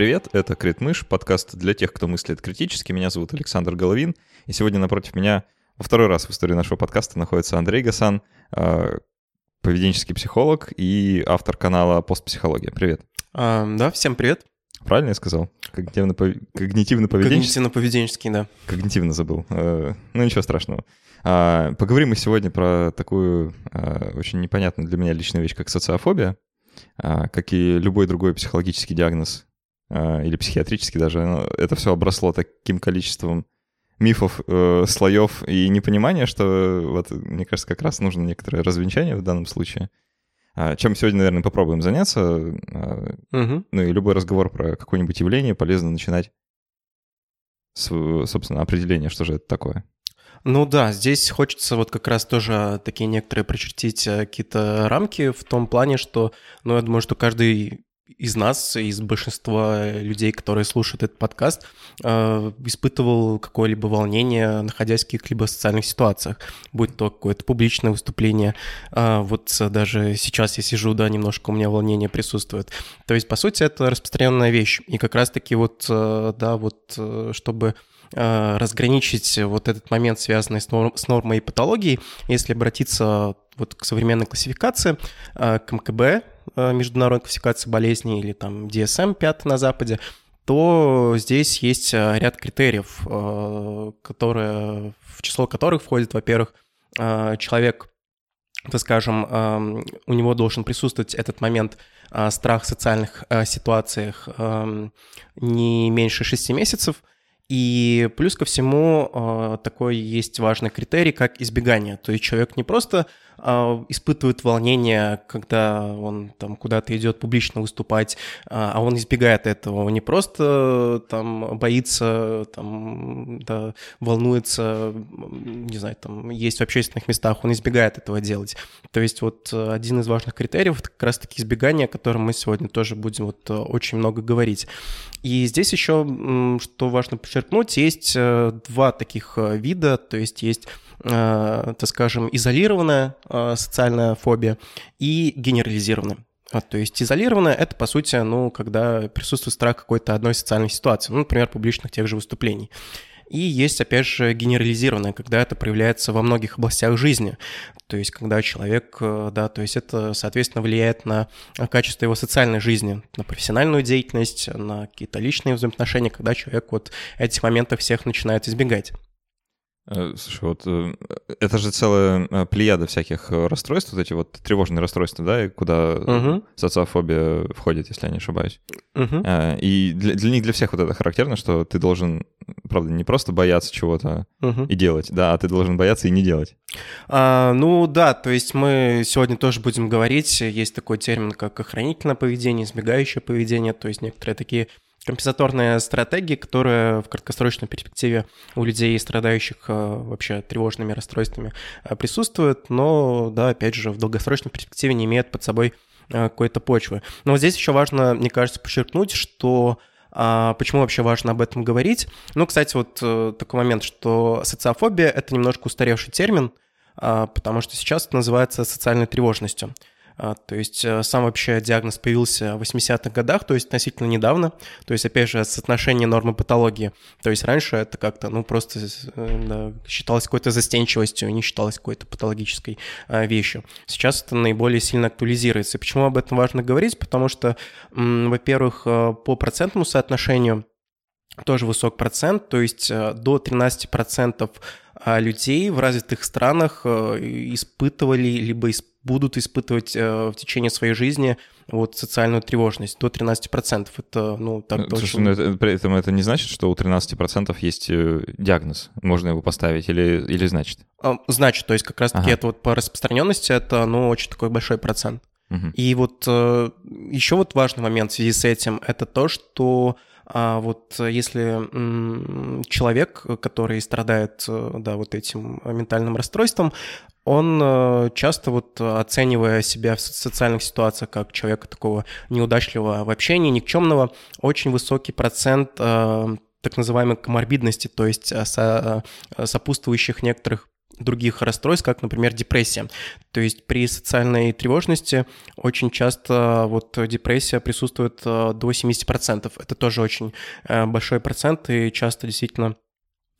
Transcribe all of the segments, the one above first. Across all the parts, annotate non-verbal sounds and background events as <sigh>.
привет, это Критмыш, подкаст для тех, кто мыслит критически. Меня зовут Александр Головин, и сегодня напротив меня во второй раз в истории нашего подкаста находится Андрей Гасан, э, поведенческий психолог и автор канала «Постпсихология». Привет. А, да, всем привет. Правильно я сказал? Когнитивно-поведенческий? Когнитивно-поведенческий, да. Когнитивно забыл. Э, ну, ничего страшного. А, поговорим мы сегодня про такую а, очень непонятную для меня личную вещь, как социофобия. А, как и любой другой психологический диагноз а, или психиатрический даже, это все обросло таким количеством мифов, э, слоев и непонимания, что вот, мне кажется, как раз нужно некоторое развенчание в данном случае. А, чем сегодня, наверное, попробуем заняться. Угу. Ну и любой разговор про какое-нибудь явление полезно начинать с, собственно, определения, что же это такое. Ну да, здесь хочется вот как раз тоже такие некоторые прочертить какие-то рамки в том плане, что, ну, я думаю, что каждый из нас, из большинства людей, которые слушают этот подкаст, э, испытывал какое-либо волнение, находясь в каких-либо социальных ситуациях, будь то какое-то публичное выступление. Э, вот даже сейчас я сижу, да, немножко у меня волнение присутствует. То есть, по сути, это распространенная вещь. И как раз-таки вот, да, вот чтобы Э, разграничить вот этот момент, связанный с, норм, с нормой и патологией, если обратиться вот к современной классификации, э, к МКБ, э, международной классификации болезней, или там DSM 5 на Западе, то здесь есть ряд критериев, которые, в число которых входит, во-первых, человек, так скажем, у него должен присутствовать этот момент страх в социальных ситуациях не меньше 6 месяцев – и плюс ко всему э, такой есть важный критерий, как избегание. То есть человек не просто испытывает волнение, когда он там куда-то идет публично выступать, а, а он избегает этого. Он не просто там боится, там, да, волнуется, не знаю, там, есть в общественных местах, он избегает этого делать. То есть вот один из важных критериев — это как раз-таки избегание, о котором мы сегодня тоже будем вот очень много говорить. И здесь еще, что важно подчеркнуть, есть э, два таких э, вида, то есть есть э, так скажем, изолированная э, социальная фобия и генерализированная. А, то есть изолированная — это, по сути, ну, когда присутствует страх какой-то одной социальной ситуации, ну, например, публичных тех же выступлений. И есть, опять же, генерализированное, когда это проявляется во многих областях жизни. То есть, когда человек, э, да, то есть это, соответственно, влияет на качество его социальной жизни, на профессиональную деятельность, на какие-то личные взаимоотношения, когда человек вот этих моментов всех начинает избегать. Э, слушай, вот э, это же целая э, плеяда всяких расстройств, вот эти вот тревожные расстройства, да, куда угу. социофобия входит, если я не ошибаюсь. Угу. И для, для них, для всех вот это характерно, что ты должен, правда, не просто бояться чего-то угу. и делать, да, а ты должен бояться и не делать. А, ну да, то есть мы сегодня тоже будем говорить, есть такой термин, как охранительное поведение, избегающее поведение, то есть некоторые такие компенсаторная стратегия, которая в краткосрочной перспективе у людей, страдающих э, вообще тревожными расстройствами, э, присутствует, но, да, опять же, в долгосрочной перспективе не имеет под собой э, какой-то почвы. Но здесь еще важно, мне кажется, подчеркнуть, что а почему вообще важно об этом говорить? Ну, кстати, вот такой момент, что социофобия — это немножко устаревший термин, а, потому что сейчас это называется социальной тревожностью. А, то есть э, сам вообще диагноз появился в 80-х годах, то есть относительно недавно. То есть, опять же, соотношение нормы патологии. То есть раньше это как-то, ну, просто э, да, считалось какой-то застенчивостью, не считалось какой-то патологической а, вещью. Сейчас это наиболее сильно актуализируется. И почему об этом важно говорить? Потому что, во-первых, э, по процентному соотношению тоже высок процент, то есть до 13% а, людей в развитых странах испытывали либо испытывали будут испытывать э, в течение своей жизни вот социальную тревожность до 13%. Это, ну, так Слушай, очень... но это, при этом это не значит, что у 13% есть э, диагноз, можно его поставить, или, или значит? А, значит, то есть как раз-таки ага. это вот по распространенности это, ну, очень такой большой процент. Угу. И вот э, еще вот важный момент в связи с этим, это то, что а вот если человек, который страдает, да, вот этим ментальным расстройством, он э, часто вот оценивая себя в социальных ситуациях как человека такого неудачливого в общении, никчемного, очень высокий процент э, так называемой коморбидности, то есть сопутствующих некоторых других расстройств, как, например, депрессия. То есть при социальной тревожности очень часто вот депрессия присутствует до 70%. Это тоже очень большой процент, и часто действительно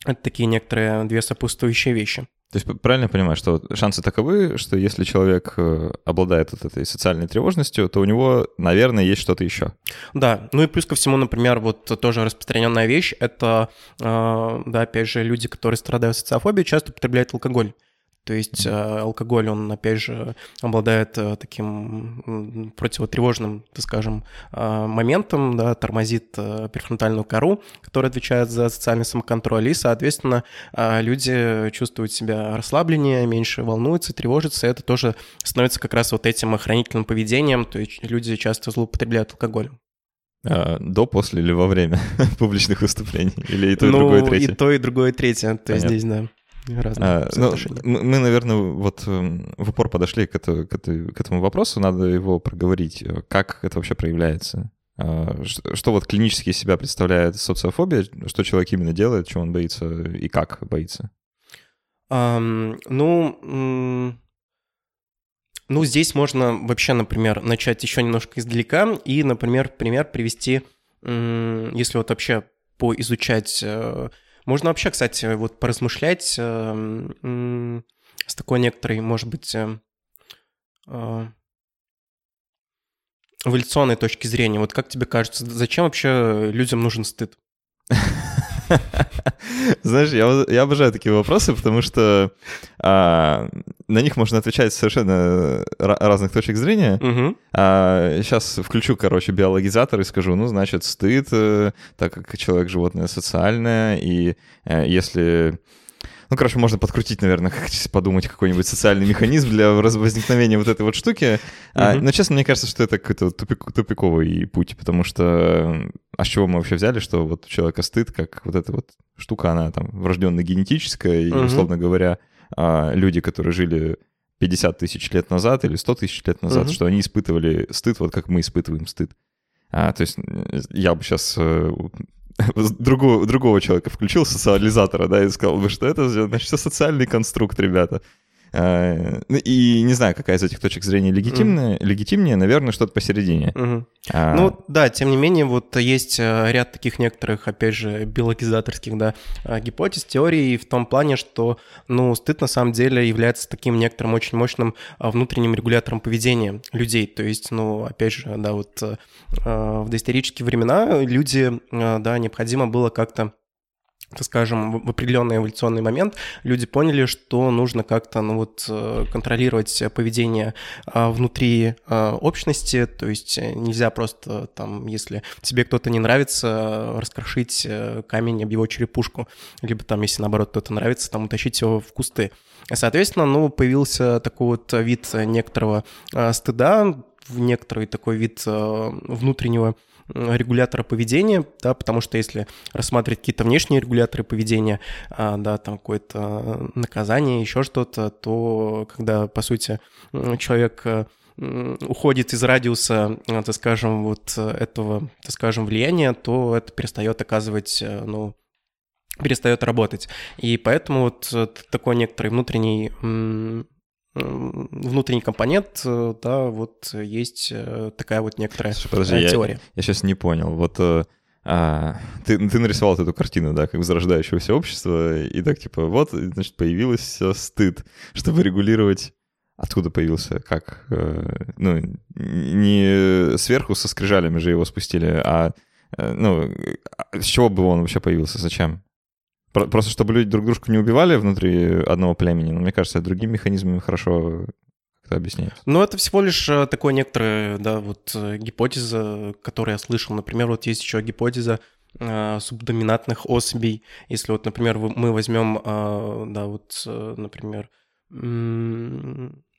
это такие некоторые две сопутствующие вещи. То есть правильно я понимаю, что шансы таковы, что если человек э, обладает вот этой социальной тревожностью, то у него, наверное, есть что-то еще. Да, ну и плюс ко всему, например, вот тоже распространенная вещь, это, э, да, опять же, люди, которые страдают социофобией, часто употребляют алкоголь. То есть э, алкоголь, он, опять же, обладает э, таким противотревожным, так скажем, э, моментом, да, тормозит префронтальную кору, которая отвечает за социальный самоконтроль, и, соответственно, люди чувствуют себя расслабленнее, меньше волнуются, тревожатся, и это тоже становится как раз вот этим охранительным поведением, то есть люди часто злоупотребляют алкоголем. А, до, после или во время <laughs> публичных выступлений? Или и то, и ну, другое, и третье? и то, и другое, и третье. То есть здесь, да разные а, ну, Мы, наверное, вот эм, в упор подошли к, это, к, это, к этому вопросу, надо его проговорить. Как это вообще проявляется? А, что, что вот клинически себя представляет социофобия, что человек именно делает, чего он боится и как боится? Um, ну, ну, здесь можно вообще, например, начать еще немножко издалека и, например, пример привести, если вот вообще поизучать э, можно вообще, кстати, вот поразмышлять э, с такой некоторой, может быть, э, э, эволюционной точки зрения. Вот как тебе кажется, зачем вообще людям нужен стыд? <laughs> Знаешь, я, я обожаю такие вопросы, потому что а, на них можно отвечать совершенно разных точек зрения. Угу. А, сейчас включу, короче, биологизатор и скажу, ну, значит, стыд, э, так как человек животное социальное, и а, если ну, короче, можно подкрутить, наверное, как подумать какой-нибудь социальный механизм для возникновения вот этой вот штуки. А, но, честно, мне кажется, что это какой-то тупик, тупиковый путь, потому что а с чего мы вообще взяли, что вот у человека стыд, как вот эта вот штука, она там врожденно генетическая, и, условно говоря, а, люди, которые жили 50 тысяч лет назад или 100 тысяч лет назад, mm-hmm. что они испытывали стыд, вот как мы испытываем стыд. А, то есть я бы сейчас э, другого, другого человека включил, социализатора, да, и сказал бы, что это, значит, социальный конструкт, ребята. А, ну, и не знаю, какая из этих точек зрения легитимная, mm. легитимнее, наверное, что-то посередине. Mm-hmm. А... Ну да, тем не менее, вот есть э, ряд таких некоторых, опять же, биологизаторских, да, э, гипотез, теорий в том плане, что, ну, стыд на самом деле является таким некоторым очень мощным внутренним регулятором поведения людей. То есть, ну, опять же, да, вот э, в доисторические времена люди, да, необходимо было как-то скажем, в определенный эволюционный момент люди поняли, что нужно как-то ну, вот, э, контролировать поведение а, внутри а, общности, то есть э, нельзя просто там, если тебе кто-то не нравится, раскрошить э, камень об его черепушку, либо там, если наоборот кто-то нравится, там утащить его в кусты. Соответственно, ну, появился такой вот вид некоторого а, стыда, некоторый такой вид внутреннего регулятора поведения, да, потому что если рассматривать какие-то внешние регуляторы поведения, а, да, там какое-то наказание, еще что-то, то когда, по сути, человек э, уходит из радиуса, э, так скажем, вот этого, так скажем, влияния, то это перестает оказывать, э, ну, перестает работать. И поэтому вот такой некоторый внутренний внутренний компонент, э, да, вот есть э, такая вот некоторая Подожди, теория. Я, я сейчас не понял. Вот э, а, ты, ты нарисовал эту картину, да, как возрождающегося общества, и так типа, вот, значит, появился стыд, чтобы регулировать Откуда появился? Как? Ну, не сверху со скрижалями же его спустили, а ну, а с чего бы он вообще появился? Зачем? Просто чтобы люди друг дружку не убивали внутри одного племени, но мне кажется, другими механизмами хорошо как-то объясняется. Ну, это всего лишь э, такое некоторое, да, вот э, гипотеза, которую я слышал. Например, вот есть еще гипотеза э, субдоминантных особей. Если вот, например, мы возьмем, э, да, вот, э, например,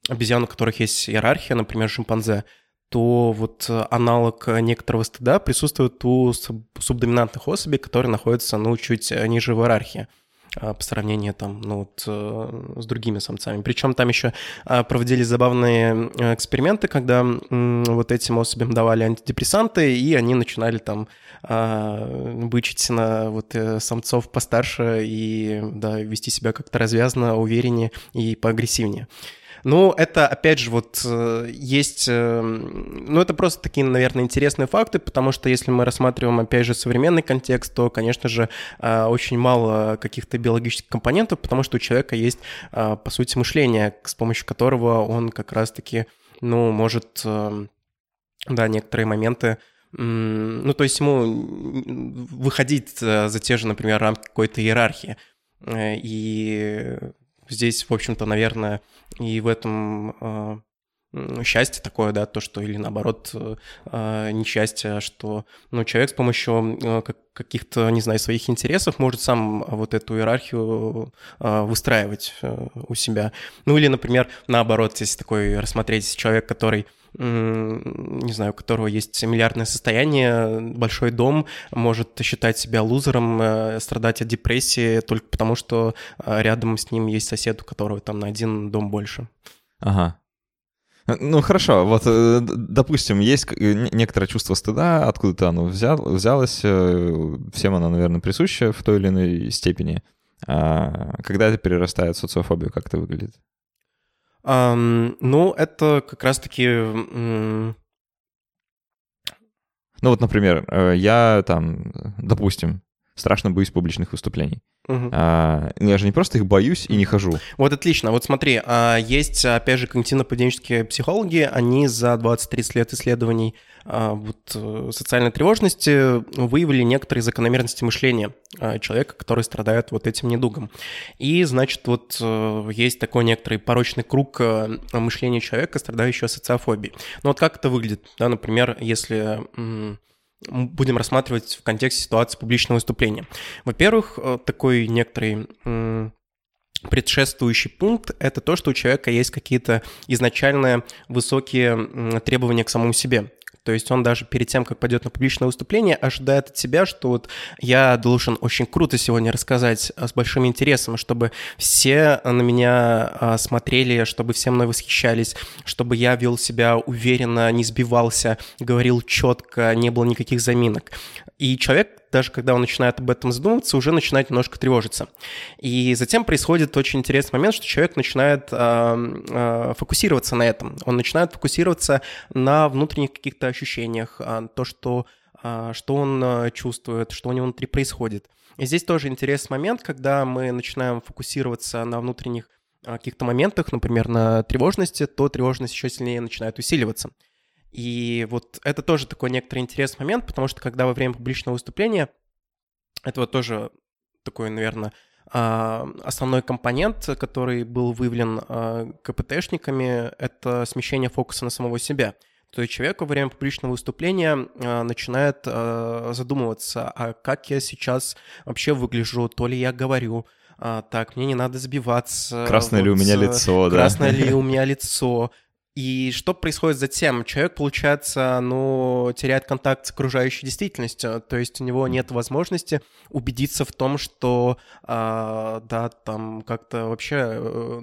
обезьян, у которых есть иерархия, например, шимпанзе, то вот э, аналог некоторого стыда присутствует у субдоминантных особей, которые находятся, ну, чуть э, ниже в иерархии. по сравнению там, ну, вот, с другими самцами. Причем там еще проводили забавные эксперименты, когда вот этим особям давали антидепрессанты, и они начинали там бычить на вот самцов постарше и, да, вести себя как-то развязно, увереннее и поагрессивнее. Ну, это, опять же, вот э, есть... Э, ну, это просто такие, наверное, интересные факты, потому что если мы рассматриваем, опять же, современный контекст, то, конечно же, э, очень мало каких-то биологических компонентов, потому что у человека есть, по сути, мышление, с помощью которого он как раз-таки, ну, может, да, некоторые моменты ну, то есть ему выходить за те же, например, рамки какой-то иерархии. И здесь, в общем-то, наверное, и в этом э, счастье такое, да, то, что или наоборот э, несчастье, что ну, человек с помощью э, каких-то, не знаю, своих интересов может сам вот эту иерархию выстраивать у себя. Ну или, например, наоборот, если такой рассмотреть человек, который не знаю, у которого есть миллиардное состояние, большой дом, может считать себя лузером, э, страдать от депрессии только потому, что э, рядом с ним есть сосед, у которого там на один дом больше. Ага. Ну хорошо, вот э, допустим, есть некоторое чувство стыда, откуда-то оно взял, взялось, всем оно, наверное, присуще в той или иной степени. А когда это перерастает в социофобию, как это выглядит? Um, ну, это как раз-таки... Ну вот, например, э, я там, допустим, страшно боюсь публичных выступлений. Угу. А, я же не просто их боюсь и не хожу. Вот отлично. Вот смотри, а, есть, опять же, когнитивно-поведенческие психологи, они за 20-30 лет исследований а, вот, э, социальной тревожности выявили некоторые закономерности мышления а, человека, который страдает вот этим недугом. И, значит, вот э, есть такой некоторый порочный круг э, мышления человека, страдающего социофобией. Ну вот как это выглядит? Да, например, если будем рассматривать в контексте ситуации публичного выступления. Во-первых, такой некоторый предшествующий пункт — это то, что у человека есть какие-то изначальные высокие требования к самому себе. То есть он даже перед тем, как пойдет на публичное выступление, ожидает от себя, что вот я должен очень круто сегодня рассказать а, с большим интересом, чтобы все на меня а, смотрели, чтобы все мной восхищались, чтобы я вел себя уверенно, не сбивался, говорил четко, не было никаких заминок. И человек даже когда он начинает об этом задумываться, уже начинает немножко тревожиться. И затем происходит очень интересный момент, что человек начинает э, э, фокусироваться на этом. Он начинает фокусироваться на внутренних каких-то ощущениях, э, то, что, что он чувствует, что у него внутри происходит. И здесь тоже интересный момент, когда мы начинаем фокусироваться на внутренних каких-то моментах, например, на тревожности, то тревожность еще сильнее начинает усиливаться. И вот это тоже такой некоторый интересный момент, потому что когда во время публичного выступления, это вот тоже такой, наверное, а, основной компонент, который был выявлен а, КПТшниками, это смещение фокуса на самого себя. То есть человек во время публичного выступления а, начинает задумываться, а как я сейчас вообще выгляжу, то ли я говорю, так, мне не надо сбиваться. Красное вот, ли у меня лицо, да? Красное ли у <laughs> меня лицо, и что происходит затем? Человек, получается, ну, теряет контакт с окружающей действительностью, то есть у него нет возможности убедиться в том, что, э, да, там как-то вообще э,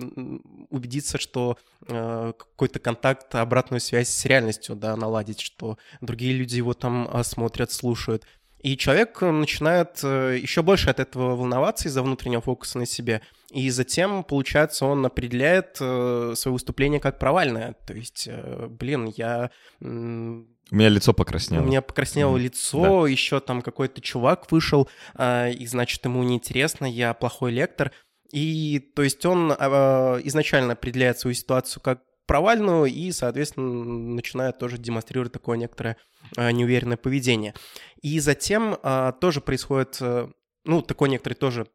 убедиться, что э, какой-то контакт, обратную связь с реальностью, да, наладить, что другие люди его там смотрят, слушают. И человек начинает э, еще больше от этого волноваться из-за внутреннего фокуса на себе. И затем, получается, он определяет э, свое выступление как провальное. То есть, э, блин, я... У меня лицо покраснело. У меня покраснело mm. лицо, да. еще там какой-то чувак вышел, и, значит, ему неинтересно, я плохой лектор. И, то есть, он изначально определяет свою ситуацию как провальную и, соответственно, начинает тоже демонстрировать такое некоторое неуверенное поведение. И затем тоже происходит, э, ну, такой некоторый тоже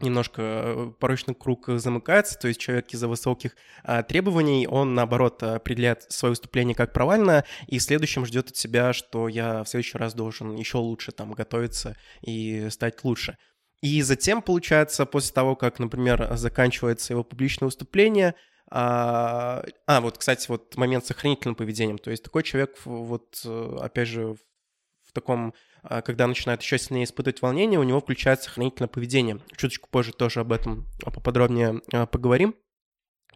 немножко э, порочный круг замыкается, то есть человек из-за высоких а, требований, он, наоборот, определяет свое выступление как провальное, и в следующем ждет от себя, что я в следующий раз должен еще лучше там готовиться и стать лучше. И затем, получается, после того, как, например, заканчивается его публичное выступление, а, а, вот, кстати, вот момент с сохранительным поведением. То есть такой человек, вот, э, опять же, в таком, когда начинает еще сильнее испытывать волнение, у него включается хранительное поведение. Чуточку позже тоже об этом поподробнее поговорим.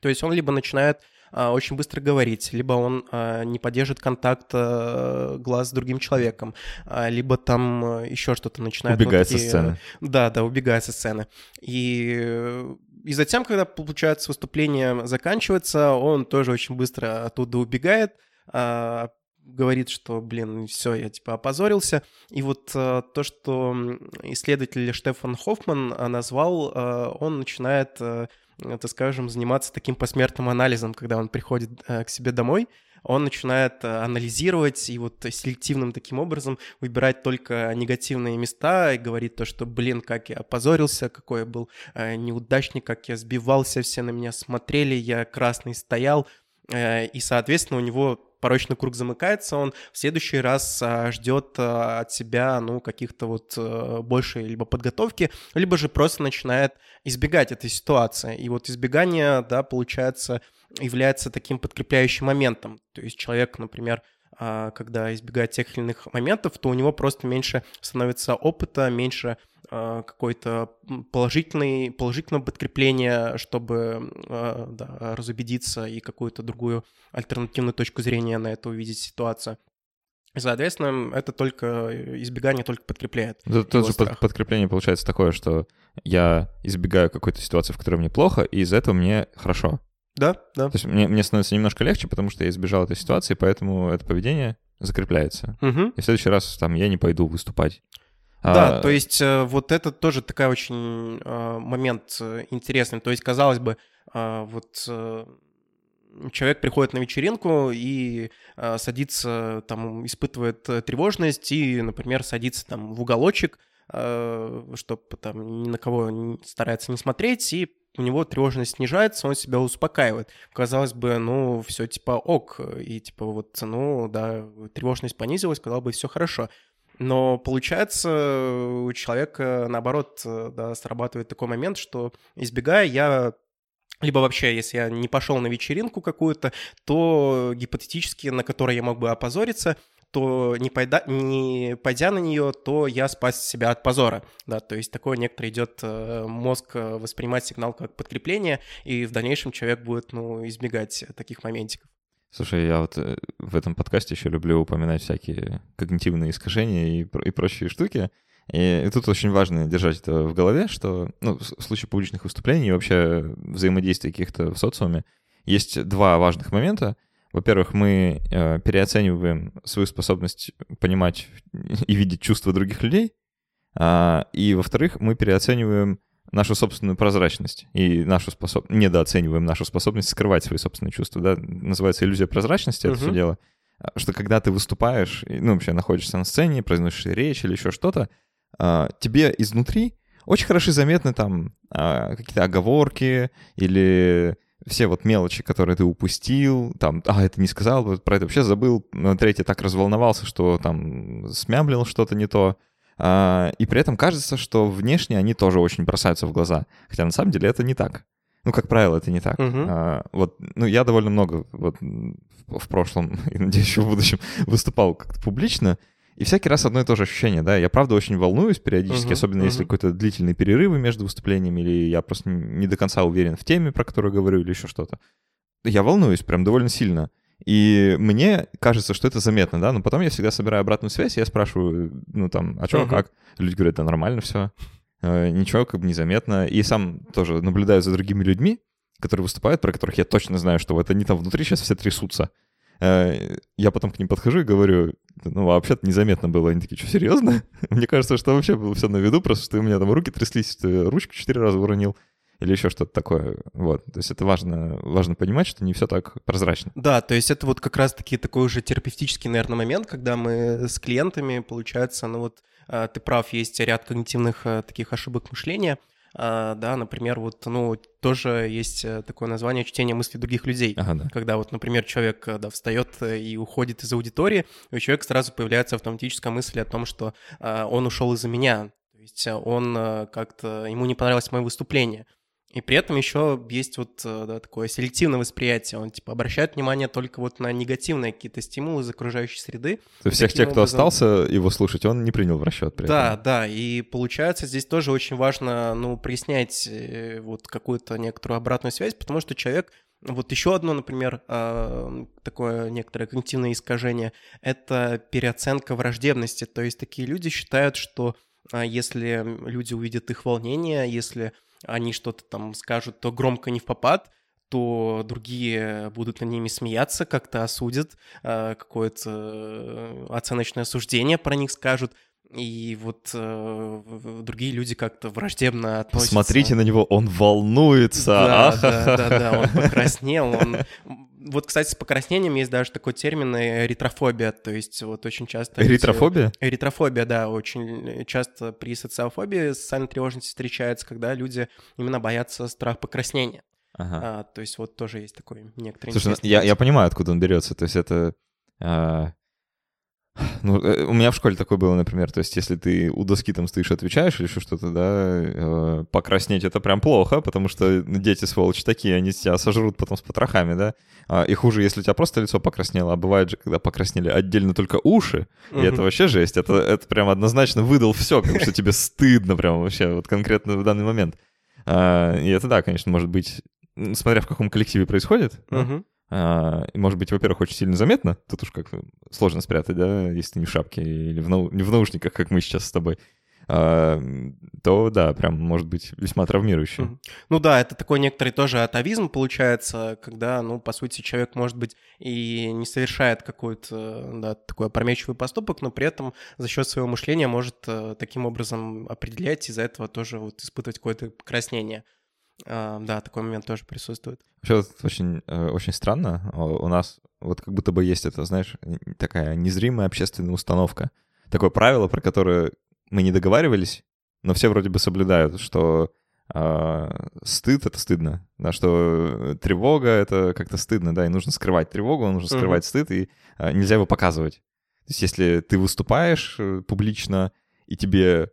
То есть он либо начинает очень быстро говорить, либо он не поддерживает контакт глаз с другим человеком, либо там еще что-то начинает... Убегает вот такие... со сцены. Да, да, убегает со сцены. И и затем, когда, получается, выступление заканчивается, он тоже очень быстро оттуда убегает, а, говорит, что, блин, все, я типа опозорился. И вот а, то, что исследователь Штефан Хоффман а, назвал, а, он начинает, а, так скажем, заниматься таким посмертным анализом, когда он приходит а, к себе домой он начинает э, анализировать и вот селективным таким образом выбирать только негативные места и говорит то, что, блин, как я опозорился, какой я был э, неудачник, как я сбивался, все на меня смотрели, я красный стоял, э, и, соответственно, у него порочный круг замыкается, он в следующий раз а, ждет а, от себя, ну, каких-то вот а, большей либо подготовки, либо же просто начинает избегать этой ситуации. И вот избегание, да, получается, является таким подкрепляющим моментом. То есть человек, например, когда избегает тех или иных моментов, то у него просто меньше становится опыта, меньше а, какой-то положительный, положительного подкрепления, чтобы а, да, разубедиться и какую-то другую альтернативную точку зрения на это увидеть ситуацию. Соответственно, это только избегание только подкрепляет. Это тоже под, подкрепление получается такое, что я избегаю какой-то ситуации, в которой мне плохо, и из этого мне хорошо. Да, да. То есть мне, мне становится немножко легче, потому что я избежал этой ситуации, поэтому это поведение закрепляется. Угу. И в следующий раз там я не пойду выступать. Да, а... то есть э, вот это тоже такой очень э, момент э, интересный. То есть, казалось бы, вот человек приходит на вечеринку и садится, там, испытывает тревожность и, например, садится там в уголочек, чтобы там ни на кого старается не смотреть, и у него тревожность снижается, он себя успокаивает. Казалось бы, ну, все типа ок, и типа вот, ну, да, тревожность понизилась, сказал бы, все хорошо. Но получается, у человека, наоборот, да, срабатывает такой момент, что избегая, я либо вообще, если я не пошел на вечеринку какую-то, то гипотетически, на которой я мог бы опозориться, то не, пойда, не пойдя на нее, то я спас себя от позора. Да, то есть такое некоторое идет э, мозг э, воспринимать сигнал как подкрепление, и в дальнейшем человек будет ну, избегать таких моментиков. Слушай, я вот э, в этом подкасте еще люблю упоминать всякие когнитивные искажения и, и прочие штуки. И, тут очень важно держать это в голове, что ну, в случае публичных выступлений и вообще взаимодействия каких-то в социуме есть два важных момента — во-первых, мы э, переоцениваем свою способность понимать и видеть чувства других людей, а, и во-вторых, мы переоцениваем нашу собственную прозрачность и нашу способ... недооцениваем нашу способность скрывать свои собственные чувства. Да? Называется иллюзия прозрачности, это uh-huh. все дело. А, что когда ты выступаешь, ну, вообще находишься на сцене, произносишь речь или еще что-то, а, тебе изнутри очень хорошо заметны там а, какие-то оговорки или все вот мелочи, которые ты упустил, там, а, это не сказал, про это вообще забыл, третий так разволновался, что там смямлил что-то не то, а, и при этом кажется, что внешне они тоже очень бросаются в глаза, хотя на самом деле это не так. Ну, как правило, это не так. Uh-huh. А, вот, ну, я довольно много вот в, в прошлом <laughs> и, надеюсь, еще в будущем выступал как-то публично, и всякий раз одно и то же ощущение, да. Я правда очень волнуюсь периодически, uh-huh, особенно uh-huh. если какой-то длительный перерывы между выступлениями, или я просто не до конца уверен в теме, про которую говорю, или еще что-то. Я волнуюсь прям довольно сильно. И мне кажется, что это заметно, да, но потом я всегда собираю обратную связь, и я спрашиваю, ну там, а что, uh-huh. как? Люди говорят, да нормально все, э, ничего как бы незаметно. И сам тоже наблюдаю за другими людьми, которые выступают, про которых я точно знаю, что вот они там внутри сейчас все трясутся. Э, я потом к ним подхожу и говорю, ну, вообще-то незаметно было. Они такие, что, серьезно? <laughs> Мне кажется, что вообще было все на виду, просто что у меня там руки тряслись, ручку четыре раза уронил или еще что-то такое. Вот. То есть это важно, важно понимать, что не все так прозрачно. Да, то есть это вот как раз-таки такой уже терапевтический, наверное, момент, когда мы с клиентами, получается, ну вот э, ты прав, есть ряд когнитивных э, таких ошибок мышления — да, например, вот, ну, тоже есть э, такое название чтение мыслей других людей. Ага, да. Когда вот, например, человек, э, да, встает э, и уходит из аудитории, и у человека сразу появляется автоматическая мысль о том, что а, он ушел из-за меня, то есть он как-то, ему не понравилось мое выступление. И при этом еще есть вот э, да, такое селективное восприятие. Он типа обращает внимание только вот на негативные какие-то стимулы из окружающей среды. То есть всех тех, кто образом... остался его слушать, он не принял в расчет. При да, этом. да. И получается здесь тоже очень важно, ну, прояснять э, вот какую-то некоторую обратную связь, потому что человек вот еще одно, например, а, такое некоторое когнитивное искажение — это переоценка враждебности. То есть такие люди считают, что а, если люди увидят их волнение, если они что-то там скажут, то громко не в попад, то другие будут над ними смеяться, как-то осудят, а, какое-то э, оценочное суждение про них скажут и вот э, другие люди как-то враждебно относятся. Смотрите на него, он волнуется. Да, да, да, да, он покраснел, он... <laughs> Вот, кстати, с покраснением есть даже такой термин эритрофобия, то есть вот очень часто... Эритрофобия? Эти... Эритрофобия, да, очень часто при социофобии социальной тревожности встречается, когда люди именно боятся страх покраснения. Ага. А, то есть вот тоже есть такой некоторый... Слушай, ну, я, я понимаю, откуда он берется, то есть это... А <sighs> ну, э, у меня в школе такое было, например, то есть если ты у доски там стоишь, отвечаешь или еще что-то, да, э, покраснеть это прям плохо, потому что дети, сволочи такие, они тебя сожрут потом с потрохами, да, а, и хуже, если у тебя просто лицо покраснело, а бывает же, когда покраснели отдельно только уши, и это вообще жесть, это, это прям однозначно выдал все, как что тебе стыдно прям вообще, вот конкретно в данный момент. А, и это, да, конечно, может быть, смотря в каком коллективе происходит, uh-huh. А, может быть, во-первых, очень сильно заметно, тут уж как сложно спрятать, да, если не в шапке или в, нау- не в наушниках, как мы сейчас с тобой, а, то да, прям может быть весьма травмирующим. Ну да, это такой некоторый тоже атовизм получается, когда, ну, по сути, человек, может быть, и не совершает какой-то, да, такой опрометчивый поступок, но при этом за счет своего мышления может э, таким образом определять, из-за этого тоже вот испытывать какое-то покраснение. А, да, такой момент тоже присутствует. Вообще, очень, э, очень странно. У нас вот как будто бы есть это, знаешь, такая незримая общественная установка. Такое правило, про которое мы не договаривались, но все вроде бы соблюдают, что э, стыд — это стыдно, да, что тревога — это как-то стыдно, да, и нужно скрывать тревогу, нужно скрывать uh-huh. стыд, и э, нельзя его показывать. То есть если ты выступаешь э, публично, и тебе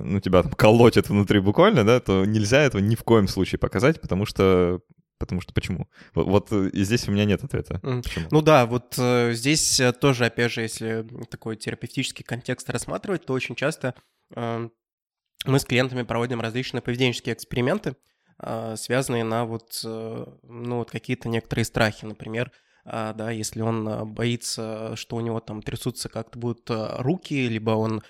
ну, тебя там колотит внутри буквально, да, то нельзя этого ни в коем случае показать, потому что Потому что почему? Вот, вот э, и здесь у меня нет ответа. Почему? Ну да, вот э, здесь э, тоже, опять же, если такой терапевтический контекст рассматривать, то очень часто э, мы с клиентами проводим различные поведенческие эксперименты, э, связанные на вот, э, ну, вот какие-то некоторые страхи. Например, да, если он а, боится, что у него там трясутся как-то будут а, руки, либо он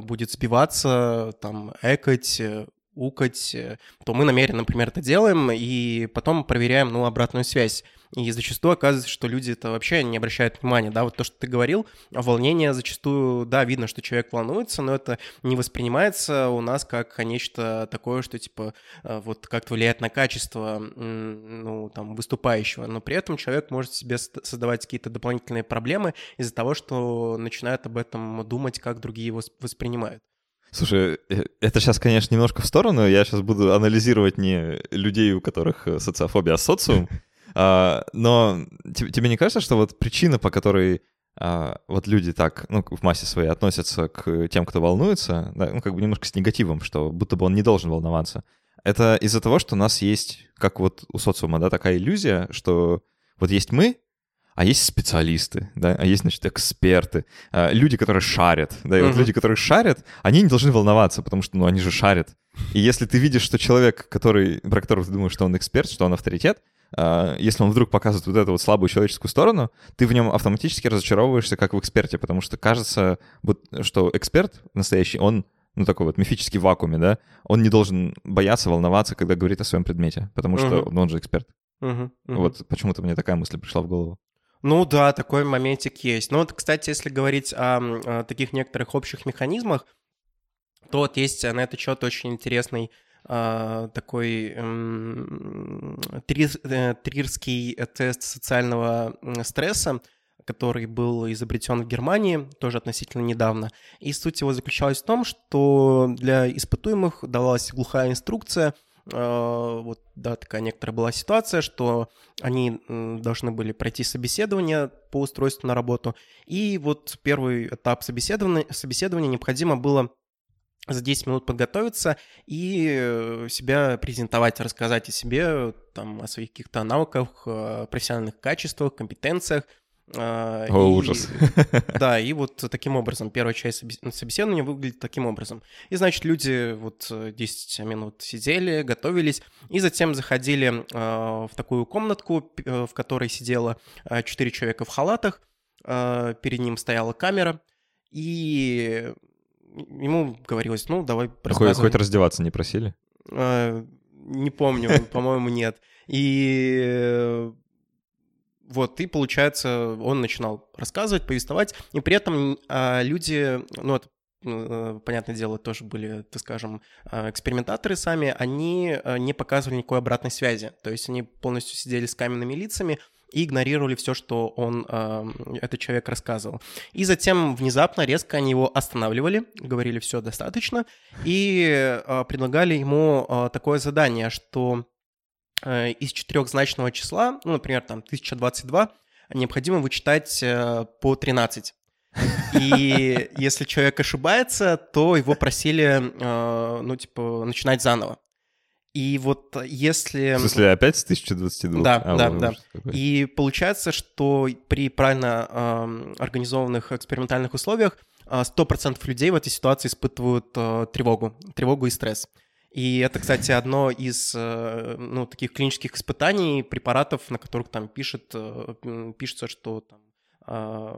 будет сбиваться, там, экать, э, укать, э, то мы намеренно, например, это делаем и потом проверяем, ну, обратную связь. И зачастую оказывается, что люди это вообще не обращают внимания, да, вот то, что ты говорил, волнение зачастую, да, видно, что человек волнуется, но это не воспринимается у нас как нечто такое, что, типа, э, вот как-то влияет на качество, ну, там, выступающего, но при этом человек может себе создавать какие-то дополнительные проблемы из-за того, что начинает об этом думать, как другие его воспринимают. Слушай, э, это сейчас, конечно, немножко в сторону. Я сейчас буду анализировать не людей, у которых э, социофобия, а социум. А, но тебе не кажется, что вот причина, по которой а, вот люди так, ну, в массе своей относятся к тем, кто волнуется, да, ну, как бы немножко с негативом, что будто бы он не должен волноваться, это из-за того, что у нас есть, как вот у социума, да, такая иллюзия, что вот есть мы, а есть специалисты, да, а есть, значит, эксперты, а, люди, которые шарят, да, и uh-huh. вот люди, которые шарят, они не должны волноваться, потому что, ну, они же шарят. И если ты видишь, что человек, который, про которого ты думаешь, что он эксперт, что он авторитет, если он вдруг показывает вот эту вот слабую человеческую сторону, ты в нем автоматически разочаровываешься как в эксперте, потому что кажется, что эксперт настоящий, он ну, такой вот мифический вакууме, да, он не должен бояться, волноваться, когда говорит о своем предмете, потому что uh-huh. он же эксперт. Uh-huh. Uh-huh. Вот почему-то мне такая мысль пришла в голову. Ну да, такой моментик есть. Ну вот, кстати, если говорить о, о таких некоторых общих механизмах, то вот есть на этот счет очень интересный а, такой трир, э, трирский тест социального стресса, который был изобретен в Германии тоже относительно недавно. И суть его заключалась в том, что для испытуемых давалась глухая инструкция, а, вот, да, такая некоторая была ситуация, что они должны были пройти собеседование по устройству на работу, и вот первый этап собеседования, собеседования необходимо было за 10 минут подготовиться и э, себя презентовать, рассказать о себе, там, о своих каких-то навыках, профессиональных качествах, компетенциях. О, и, ужас. <laughs> Да, и вот таким образом, первая часть собеседования выглядит таким образом. И, значит, люди вот 10 минут сидели, готовились, и затем заходили в такую комнатку, в которой сидело 4 человека в халатах, перед ним стояла камера, и ему говорилось, ну, давай рассказывай. Хоть, хоть раздеваться не просили? А, не помню, <laughs> по-моему, нет. И вот, и получается, он начинал рассказывать, повествовать, и при этом а, люди, ну, это э, понятное дело, тоже были, так скажем, а, экспериментаторы сами, они не показывали никакой обратной связи. То есть они полностью сидели с каменными лицами, и игнорировали все, что он, э, этот человек рассказывал. И затем внезапно, резко они его останавливали, говорили, все достаточно, и э, предлагали ему э, такое задание, что э, из четырехзначного числа, ну, например, там 1022, необходимо вычитать э, по 13. И если человек ошибается, то его просили, э, ну, типа, начинать заново. И вот если... В смысле, опять с 1022? Да, а, да, да. И получается, что при правильно э, организованных экспериментальных условиях 100% людей в этой ситуации испытывают э, тревогу, тревогу и стресс. И это, кстати, одно из э, ну, таких клинических испытаний препаратов, на которых там пишет, э, пишется, что там, э,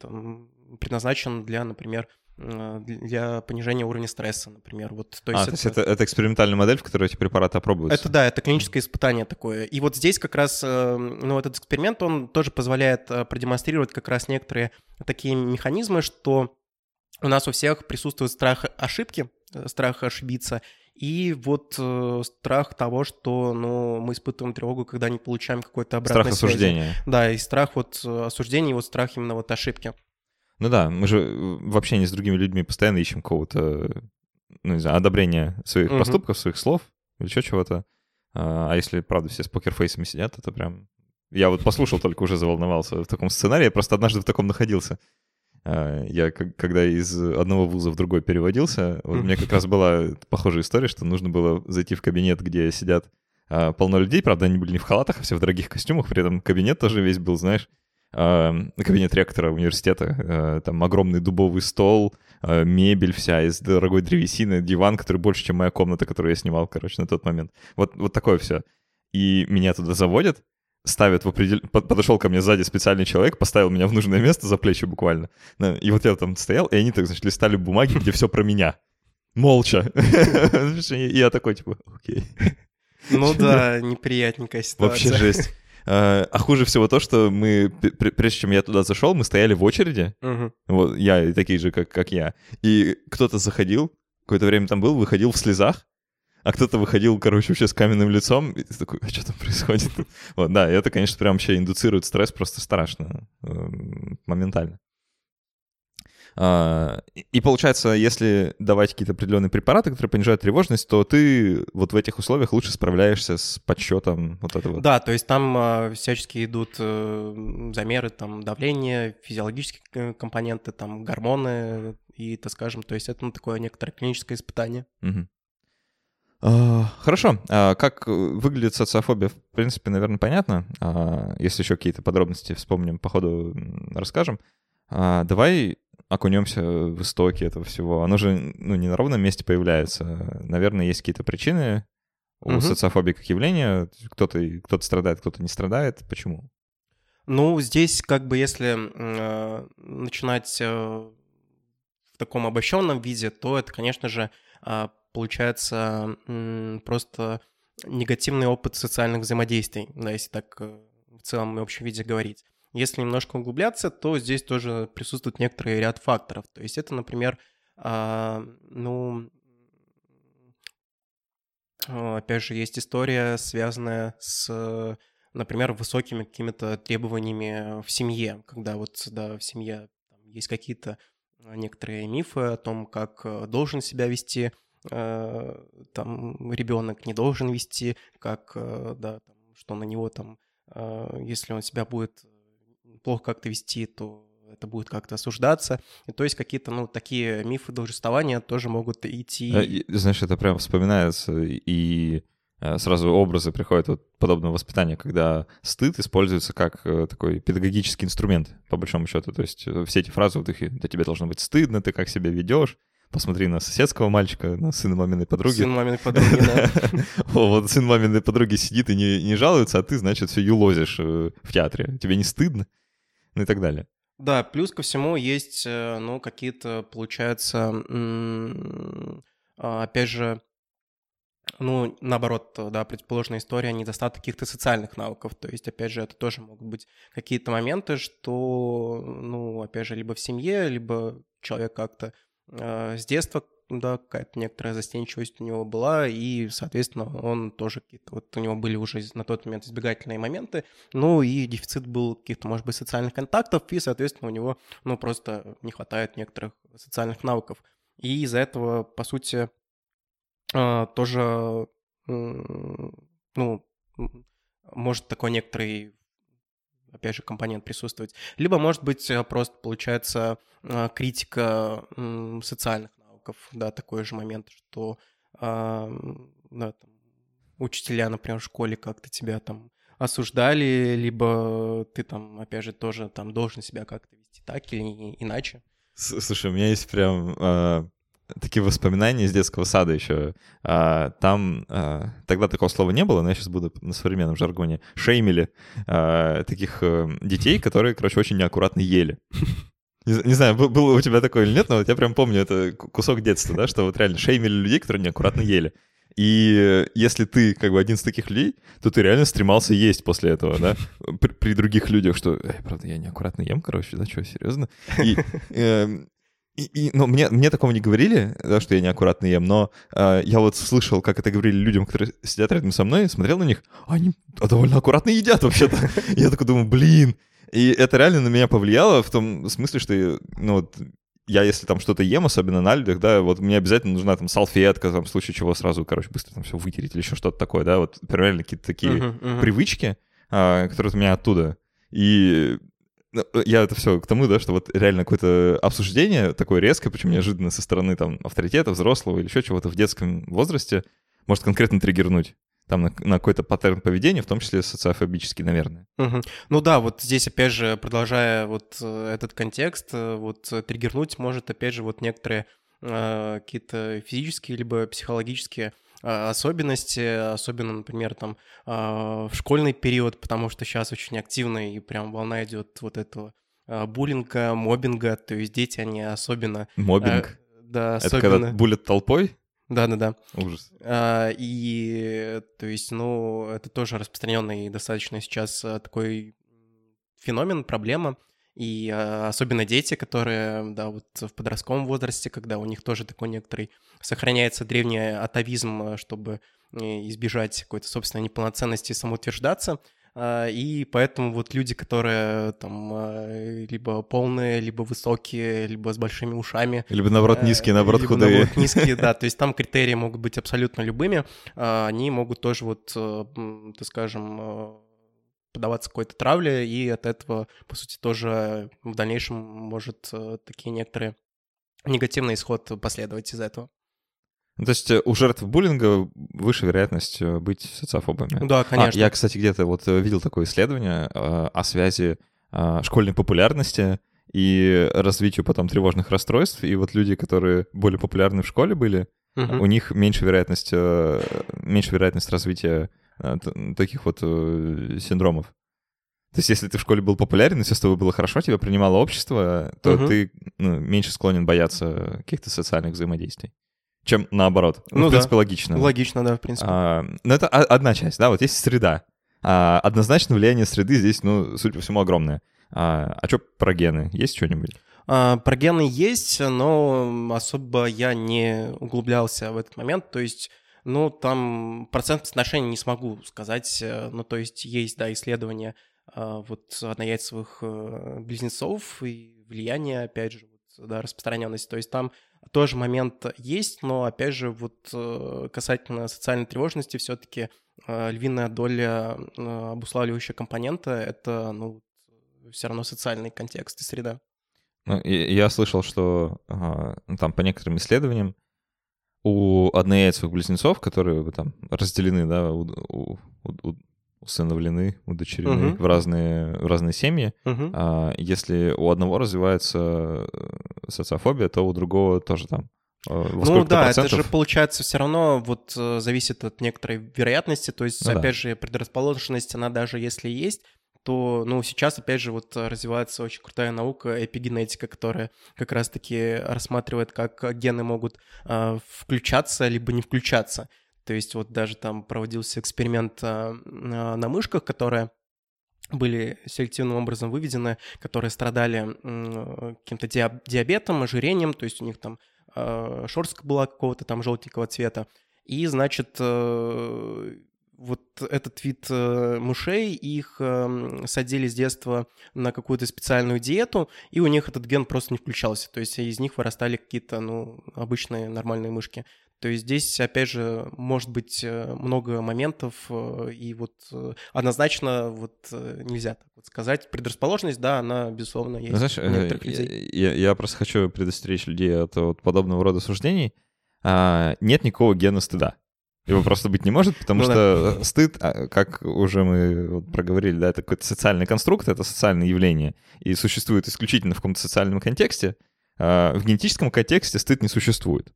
там предназначен для, например, Э, для понижения уровня стресса, например. Вот, то есть, а, это... то есть это, это экспериментальная модель, в которой эти препараты опробуются? Это да, это клиническое испытание такое. И вот здесь как раз, э, ну, этот эксперимент, он тоже позволяет э, продемонстрировать как раз некоторые такие механизмы, что у нас у всех присутствует страх ошибки, страх ошибиться, и вот э, страх того, что ну, мы испытываем тревогу, когда не получаем какой-то обратной Страх осуждения. Да, и страх вот осуждения, и вот страх именно вот ошибки. Ну да, мы же э, в общении с другими людьми постоянно ищем какого-то, ну не знаю, одобрения своих угу. поступков, своих слов или еще чего-то. А, а если, правда, все с покерфейсами сидят, это прям... Я вот послушал, только уже заволновался в таком сценарии. Я просто однажды в таком находился. А, я когда из одного вуза в другой переводился, вот у меня как раз была похожая история, что нужно было зайти в кабинет, где сидят а, полно людей, правда, они были не в халатах, а все в дорогих костюмах, при этом кабинет тоже весь был, знаешь, кабинет ректора университета, э, там огромный дубовый стол, э, мебель вся из дорогой древесины, диван, который больше, чем моя комната, которую я снимал, короче, на тот момент. Вот, вот такое все. И меня туда заводят, ставят в определ... Подошел ко мне сзади специальный человек, поставил меня в нужное место за плечи буквально. И вот я там стоял, и они так, значит, листали бумаги, где все про меня. Молча. <laughs> И я такой, типа, окей. Ну <laughs> да, неприятненькая ситуация. Вообще жесть. А, а хуже всего то, что мы, прежде чем я туда зашел, мы стояли в очереди. Угу. Вот я, такие же, как, как я. И кто-то заходил, какое-то время там был, выходил в слезах, а кто-то выходил, короче, вообще с каменным лицом, и ты такой, а что там происходит? <laughs> Вот, да, это, конечно, прям вообще индуцирует стресс просто страшно, эм, моментально. А, и получается, если давать какие-то определенные препараты, которые понижают тревожность, то ты вот в этих условиях лучше справляешься с подсчетом вот этого. Да, то есть там а, всячески идут э, замеры там давления, физиологические компоненты, там гормоны и, так скажем, то есть это ну, такое некоторое клиническое испытание. Угу. Хорошо. Как выглядит социофобия, в принципе, наверное, понятно. Если еще какие-то подробности вспомним, по ходу расскажем. Давай окунемся в истоки этого всего. Оно же ну, не на ровном месте появляется. Наверное, есть какие-то причины у угу. социофобии как явления. Кто-то кто страдает, кто-то не страдает. Почему? Ну, здесь как бы если э, начинать э, в таком обобщенном виде, то это, конечно же, э, получается э, просто негативный опыт социальных взаимодействий, да, если так э, в целом и общем виде говорить. Если немножко углубляться, то здесь тоже присутствует некоторый ряд факторов. То есть это, например, а, ну, опять же, есть история, связанная с, например, высокими какими-то требованиями в семье, когда вот да, в семье там, есть какие-то некоторые мифы о том, как э, должен себя вести э, там ребенок, не должен вести, как э, да, там, что на него там, если он себя будет плохо как-то вести, то это будет как-то осуждаться. И, то есть какие-то, ну, такие мифы должествования тоже могут идти... И, знаешь, это прям вспоминается, и сразу образы приходят вот подобного воспитания, когда стыд используется как такой педагогический инструмент, по большому счету. То есть все эти фразы, вот их, да тебе должно быть стыдно, ты как себя ведешь, посмотри на соседского мальчика, на сына маминой подруги. Сын маминой подруги, да. <laughs> Вот сын маминой подруги сидит и не, жалуется, а ты, значит, все юлозишь э, в театре. Тебе не стыдно? Ну и так далее. Да, плюс ко всему есть, э, ну, какие-то, получается, а, опять же, ну, наоборот, да, предположенная история, недостаток каких-то социальных навыков. То есть, опять же, это тоже могут быть какие-то моменты, что, ну, опять же, либо в семье, либо человек как-то а, с детства, да, какая-то некоторая застенчивость у него была, и, соответственно, он тоже какие-то, вот у него были уже на тот момент избегательные моменты, ну и дефицит был каких-то, может быть, социальных контактов, и, соответственно, у него, ну, просто не хватает некоторых социальных навыков. И из-за этого, по сути, а, тоже, ну, может такой некоторый опять же, компонент присутствовать. Либо, может быть, просто получается э, критика социальных навыков, да, такой же момент, что да, там, учителя, например, в школе как-то тебя там осуждали, либо ты там, опять же, тоже там должен себя как-то вести так или иначе. Слушай, у меня есть прям а, такие воспоминания из детского сада еще. А, там а, тогда такого слова не было, но я сейчас буду на современном жаргоне. Шеймили а, таких а, детей, которые, короче, очень неаккуратно ели. Не, знаю, было у тебя такое или нет, но вот я прям помню, это кусок детства, да, что вот реально шеймили людей, которые неаккуратно ели. И если ты как бы один из таких людей, то ты реально стремался есть после этого, да, <laughs> при, при других людях, что, Эй, правда, я неаккуратно ем, короче, да, что, серьезно? И, <laughs> э, и, и, ну, мне, мне такого не говорили, да, что я неаккуратно ем, но э, я вот слышал, как это говорили людям, которые сидят рядом со мной, смотрел на них, они довольно аккуратно едят вообще-то. <laughs> Я такой думаю, блин. И это реально на меня повлияло в том смысле, что, ну, вот, я если там что-то ем, особенно на людях, да, вот мне обязательно нужна там салфетка, там, в случае чего сразу, короче, быстро там все вытереть или еще что-то такое, да, вот реально какие-то такие uh-huh, uh-huh. привычки, а, которые у меня оттуда. И ну, я это все к тому, да, что вот реально какое-то обсуждение такое резкое, причем неожиданно со стороны там авторитета, взрослого или еще чего-то в детском возрасте может конкретно триггернуть там на, на какой-то паттерн поведения, в том числе социофобический, наверное. Угу. Ну да, вот здесь опять же, продолжая вот э, этот контекст, э, вот триггернуть может опять же вот некоторые э, какие-то физические либо психологические а, особенности, особенно, например, там в школьный период, потому что сейчас очень активно и прям волна идет вот этого буллинга, мобинга, то есть дети, они особенно... Мобинг? Да, особенно... Это когда булят толпой? Да-да-да. Ужас. А, и, то есть, ну, это тоже распространенный достаточно сейчас такой феномен, проблема. И а, особенно дети, которые, да, вот в подростковом возрасте, когда у них тоже такой некоторый сохраняется древний атовизм, э, чтобы э, избежать какой-то собственной неполноценности и самоутверждаться. А, и поэтому вот люди, которые там а, либо полные, либо высокие, либо с большими ушами. Либо наоборот э, низкие, наоборот либо, худые. Наоборот, низкие, да. <laughs> То есть там критерии могут быть абсолютно любыми. Они могут тоже вот, так скажем, подаваться какой-то травле, и от этого, по сути, тоже в дальнейшем может такие некоторые негативный исход последовать из этого. Ну, то есть э, у жертв буллинга выше вероятность э, быть социофобами. Да, конечно. А, я, кстати, где-то вот видел такое исследование э, о связи э, школьной популярности и развитию потом тревожных расстройств. И вот люди, которые более популярны в школе были, угу. у них меньше вероятность, э, меньше вероятность развития Э, таких вот э, синдромов. То есть, если ты в школе был популярен, и все с тобой было хорошо, тебя принимало общество, то угу. ты ну, меньше склонен бояться каких-то социальных взаимодействий, чем наоборот. Ну, ну в принципе, да. логично. Логично, да, в принципе. А, но ну, это одна часть, да, вот есть среда. А, однозначно влияние среды здесь, ну, судя по всему, огромное. А, а что про гены? Есть что-нибудь? А, про гены есть, но особо я не углублялся в этот момент. То есть ну, там процент соотношения не смогу сказать. Э, ну, то есть есть, да, исследования а, вот однояйцевых э, близнецов и влияние, опять же, вот, да, распространенность. То есть там тоже момент есть, но, опять же, вот э, касательно социальной тревожности все-таки львиная доля обуславливающего компонента — это, ну, все равно социальный контекст и среда. Ну, я слышал, что ну, там по некоторым исследованиям у однояйцевых близнецов, которые там разделены, да, у, у, у, усыновлены, удочерены uh-huh. в, разные, в разные семьи. Uh-huh. А, если у одного развивается э, социофобия, то у другого тоже там э, во ну да, процентов? это же получается все равно вот э, зависит от некоторой вероятности, то есть, ну, опять да. же, предрасположенность, она даже если есть, то, ну, сейчас, опять же, вот развивается очень крутая наука, эпигенетика, которая как раз-таки рассматривает, как гены могут э, включаться либо не включаться. То есть вот даже там проводился эксперимент э, на мышках, которые были селективным образом выведены, которые страдали каким-то диабетом, ожирением, то есть у них там э, шорстка была какого-то там желтенького цвета. И, значит, э, вот этот вид мышей, их садили с детства на какую-то специальную диету, и у них этот ген просто не включался. То есть из них вырастали какие-то, ну, обычные нормальные мышки. То есть здесь, опять же, может быть э, много моментов, и вот однозначно вот нельзя так вот сказать. Предрасположенность, да, она, безусловно, есть Знаешь, у некоторых людей. Я, я просто хочу предостеречь людей от вот подобного рода суждений. А, нет никакого гена стыда. Его просто быть не может, потому ну, что да. стыд, а, как уже мы вот проговорили, да, это какой-то социальный конструкт, это социальное явление, и существует исключительно в каком-то социальном контексте. А в генетическом контексте стыд не существует.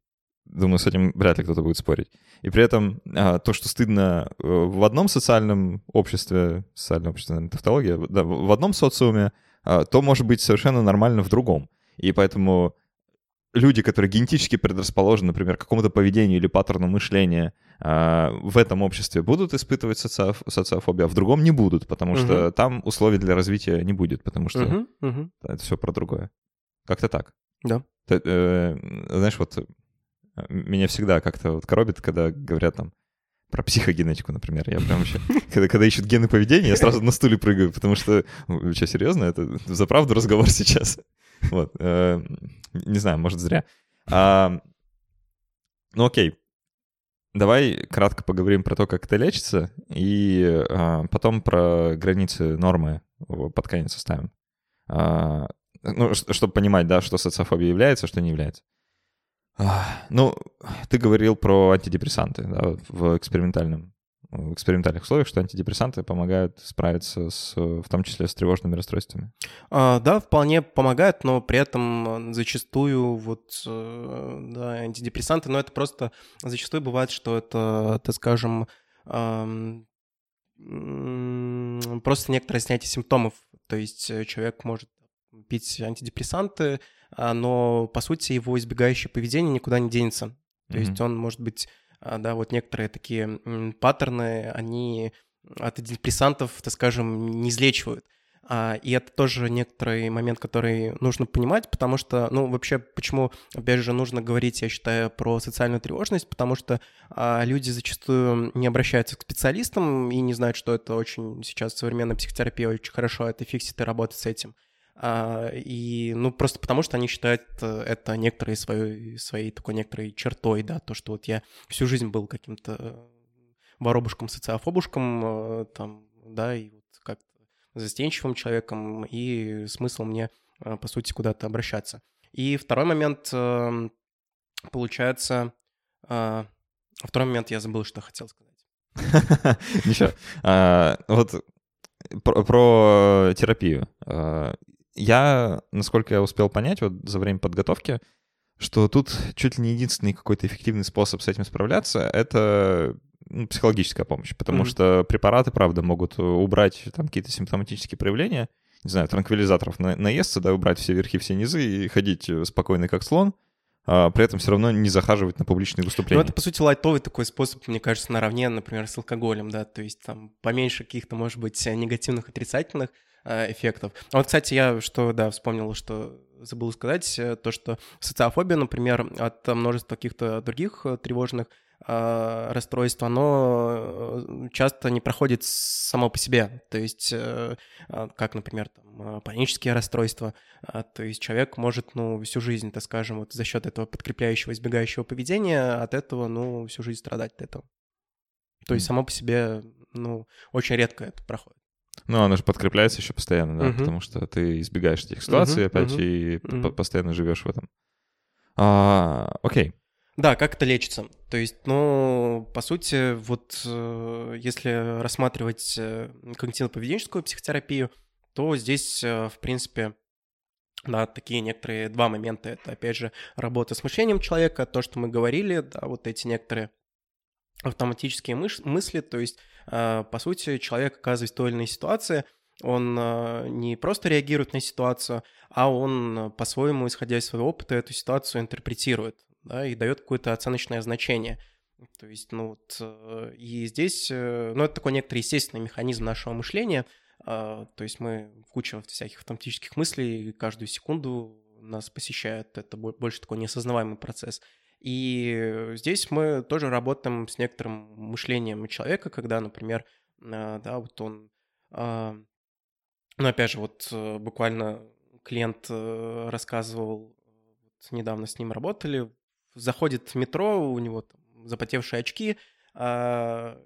Думаю, с этим вряд ли кто-то будет спорить. И при этом а, то, что стыдно э, в одном социальном обществе, социальное общество, наверное, тавтология, да, в одном социуме, а, то может быть совершенно нормально в другом. И поэтому люди, которые генетически предрасположены, например, к какому-то поведению или паттерну мышления э, в этом обществе, будут испытывать социоф- социофобию, а в другом не будут, потому угу. что там условий для развития не будет, потому что угу, угу. Это все про другое. Как-то так. Да. Ты, э, знаешь, вот меня всегда как-то вот коробит, когда говорят там про психогенетику, например. Я прям вообще... <laughs> Когда, когда ищут гены поведения, я сразу на стуле прыгаю, потому что... Ну, что, серьезно? Это за правду разговор <laughs> сейчас. Вот. Э, не знаю, может, зря. А, ну, окей. Давай кратко поговорим про то, как это лечится, и а, потом про границы нормы под конец оставим. А, ну, чтобы понимать, да, что социофобия является, что не является. Ну, ты говорил про антидепрессанты да, в экспериментальном в экспериментальных условиях, что антидепрессанты помогают справиться с, в том числе с тревожными расстройствами. А, да, вполне помогают, но при этом зачастую вот э, да, антидепрессанты, но это просто зачастую бывает, что это, так скажем, просто некоторое снятие симптомов. То есть э, человек может пить антидепрессанты, а, но по сути его избегающее поведение никуда не денется. То mm-hmm. есть он может быть а, да, вот некоторые такие паттерны, они от антидепрессантов, так скажем, не излечивают. А, и это тоже некоторый момент, который нужно понимать, потому что, ну, вообще, почему, опять же, нужно говорить, я считаю, про социальную тревожность, потому что а, люди зачастую не обращаются к специалистам и не знают, что это очень сейчас современная психотерапия очень хорошо это фиксит и работает с этим. А, и, ну, просто потому что они считают э, это некоторой своей, своей такой некоторой чертой, да, то, что вот я всю жизнь был каким-то воробушком, социофобушком, э, там, да, и вот как-то застенчивым человеком, и смысл мне, э, по сути, куда-то обращаться. И второй момент, эм, получается, второй момент я забыл, что хотел сказать. <laughs> Ничего. А, вот про терапию. Я, насколько я успел понять вот за время подготовки, что тут чуть ли не единственный какой-то эффективный способ с этим справляться — это ну, психологическая помощь, потому mm-hmm. что препараты, правда, могут убрать там какие-то симптоматические проявления, не знаю, транквилизаторов на, наесться, да, убрать все верхи, все низы и ходить спокойно, как слон, а при этом все равно не захаживать на публичные выступления. Ну, это, по сути, лайтовый такой способ, мне кажется, наравне, например, с алкоголем, да, то есть там поменьше каких-то, может быть, негативных, отрицательных Э, эффектов. А вот, кстати, я что, да, вспомнил, что забыл сказать, э, то, что социофобия, например, от множества каких-то других э, тревожных э, расстройств, оно часто не проходит само по себе. То есть, э, как, например, там, панические расстройства. То есть человек может, ну, всю жизнь, так скажем, вот за счет этого подкрепляющего, избегающего поведения от этого, ну, всю жизнь страдать от этого. То есть само по себе, ну, очень редко это проходит. Ну, оно же подкрепляется еще постоянно, да, Мгм. потому что ты избегаешь этих ситуаций Мгм, опять мгм, и мгм. постоянно живешь в этом. А, окей. Да, как это лечится? То есть, ну, по сути, вот э, если рассматривать э, когнитивно-поведенческую психотерапию, то здесь, э, в принципе, да, такие некоторые два момента. Это, опять же, работа с мышлением человека, то, что мы говорили, да, вот эти некоторые автоматические мыш- мысли, то есть, по сути, человек оказывается в той или иной ситуации, он э, не просто реагирует на ситуацию, а он э, по-своему, исходя из своего опыта, эту ситуацию интерпретирует, да, и дает какое-то оценочное значение. То есть, ну вот, э, и здесь, э, ну, это такой некоторый естественный механизм нашего мышления, то есть мы куча всяких автоматических мыслей, каждую секунду нас посещает, это бо- больше такой неосознаваемый процесс. И здесь мы тоже работаем с некоторым мышлением человека, когда, например, а, да, вот он, а, ну, опять же, вот э, буквально клиент э, рассказывал, вот недавно с ним работали, заходит в метро, у него там запотевшие очки, а,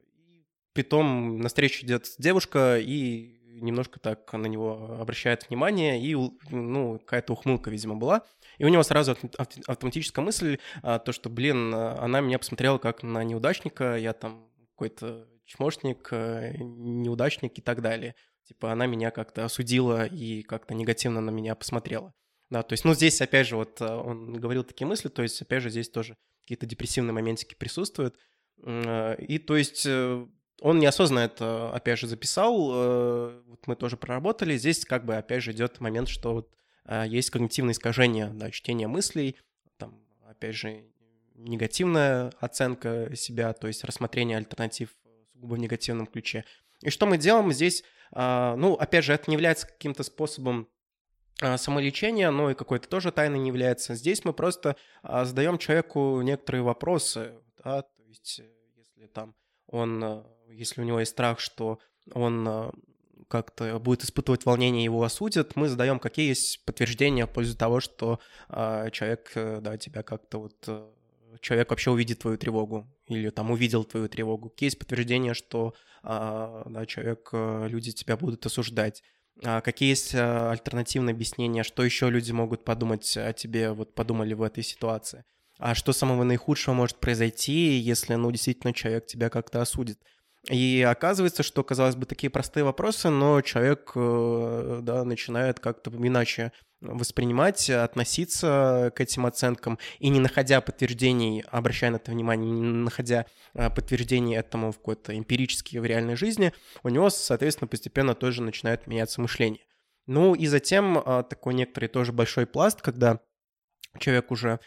и Потом навстречу идет девушка и немножко так на него обращает внимание, и, ну, какая-то ухмылка, видимо, была. И у него сразу авто- авто- автоматическая мысль, а, то, что, блин, она меня посмотрела как на неудачника, я там какой-то чмошник, э, неудачник и так далее. Типа она меня как-то осудила и как-то негативно на меня посмотрела. Да, то есть, ну, здесь, опять же, вот а, он говорил такие мысли, то есть, опять же, здесь тоже какие-то депрессивные моментики присутствуют. Э, И, то есть, э, он неосознанно это, опять же, записал, э, вот мы тоже проработали. Здесь, как бы, опять же, идет момент, что вот а, есть когнитивное искажение, да, чтение мыслей, там, опять же, негативная оценка себя, то есть рассмотрение альтернатив сугубо в негативном ключе. И что мы делаем здесь? А, Ну, опять же, это не является каким-то способом а, самолечения, но и какой-то тоже тайной не является. Здесь мы просто а, задаем человеку некоторые вопросы, да, то есть э, если там он, э, если у него есть страх, что он э, как-то будет испытывать волнение, его осудят, мы задаем, какие есть подтверждения в пользу того, что а, человек, э, да, тебя как-то вот э, человек вообще увидит твою тревогу или там увидел твою тревогу. Какие есть подтверждения, что а, да, человек, э, люди тебя будут осуждать. А Какие есть а, альтернативные объяснения, что еще люди могут подумать о тебе, вот подумали в этой ситуации? А что самого наихудшего может произойти, если, ну, действительно человек тебя как-то осудит? И оказывается, что, казалось бы, такие простые вопросы, но человек, э, да, начинает как-то иначе воспринимать, относиться к этим оценкам, и не находя подтверждений, обращая на это внимание, не находя а, подтверждений этому в какой-то эмпирически в реальной жизни, у него, соответственно, постепенно тоже начинает меняться мышление. Ну и затем а, такой некоторый тоже большой пласт, когда человек уже,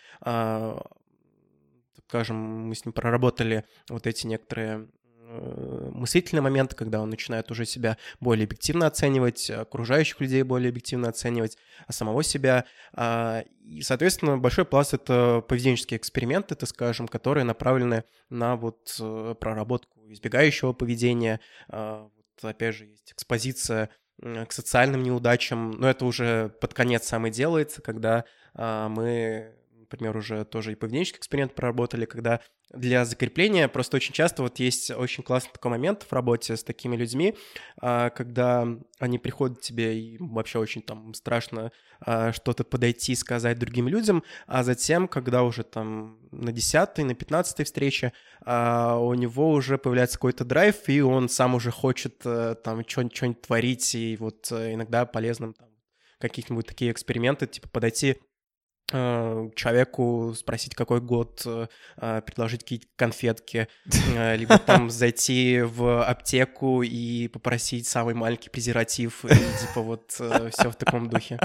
скажем, мы с ним проработали вот эти некоторые э, мыслительные моменты, когда он начинает уже себя более объективно оценивать, окружающих людей более объективно оценивать, а самого себя. А, И, соответственно, большой пласт — это поведенческие эксперименты, так скажем, которые направлены на вот э, проработку избегающего поведения. А, Вот, опять же, есть экспозиция к социальным неудачам, но это уже под конец самый делается, когда а, мы, например, уже тоже и поведенческий эксперимент проработали, когда для закрепления просто очень часто вот есть очень классный такой момент в работе с такими людьми, а, когда они приходят к тебе и вообще очень там страшно а, что-то подойти и сказать другим людям, а затем, когда уже там на 10 на 15 встрече а, у него уже появляется какой-то драйв, и он сам уже хочет э, там что-нибудь творить, и вот э, иногда полезным там каких-нибудь такие эксперименты, типа подойти человеку спросить, какой год, э, э, предложить какие-то конфетки, э, <laughs> либо там зайти в аптеку и попросить самый маленький презерватив, и типа вот все в таком духе.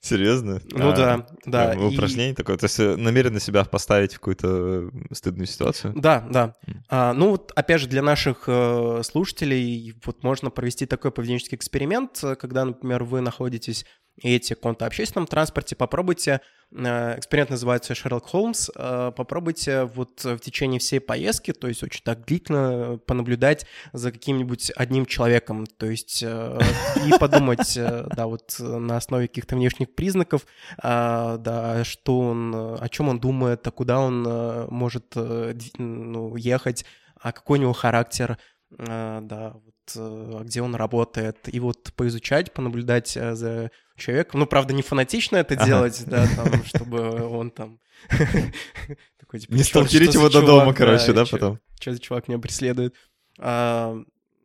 Серьезно? Ну А, да, да. и- Упражнение такое. То есть э, намеренно себя поставить в какую-то э, стыдную ситуацию? Да, да. М. А, ну вот, опять же, для наших э, слушателей вот можно провести такой поведенческий эксперимент, э, когда, например, вы находитесь и едете в каком-то общественном транспорте, попробуйте, э, эксперимент называется Шерлок Холмс, э, попробуйте вот в течение всей поездки, то есть очень так длительно понаблюдать за каким-нибудь одним человеком, то есть э, и подумать, да, вот на основе каких-то внешних признаков, да, что он, о чем он думает, а куда он может ну, ехать, а какой у него характер, да, вот где он работает, и вот поизучать, понаблюдать э, за человеком. Ну, правда, не фанатично это ага. делать, да, там, <laughs> чтобы он там... <laughs> такой, типа, не сталкерить его до дома, короче, да, потом? Что за чувак меня преследует? А,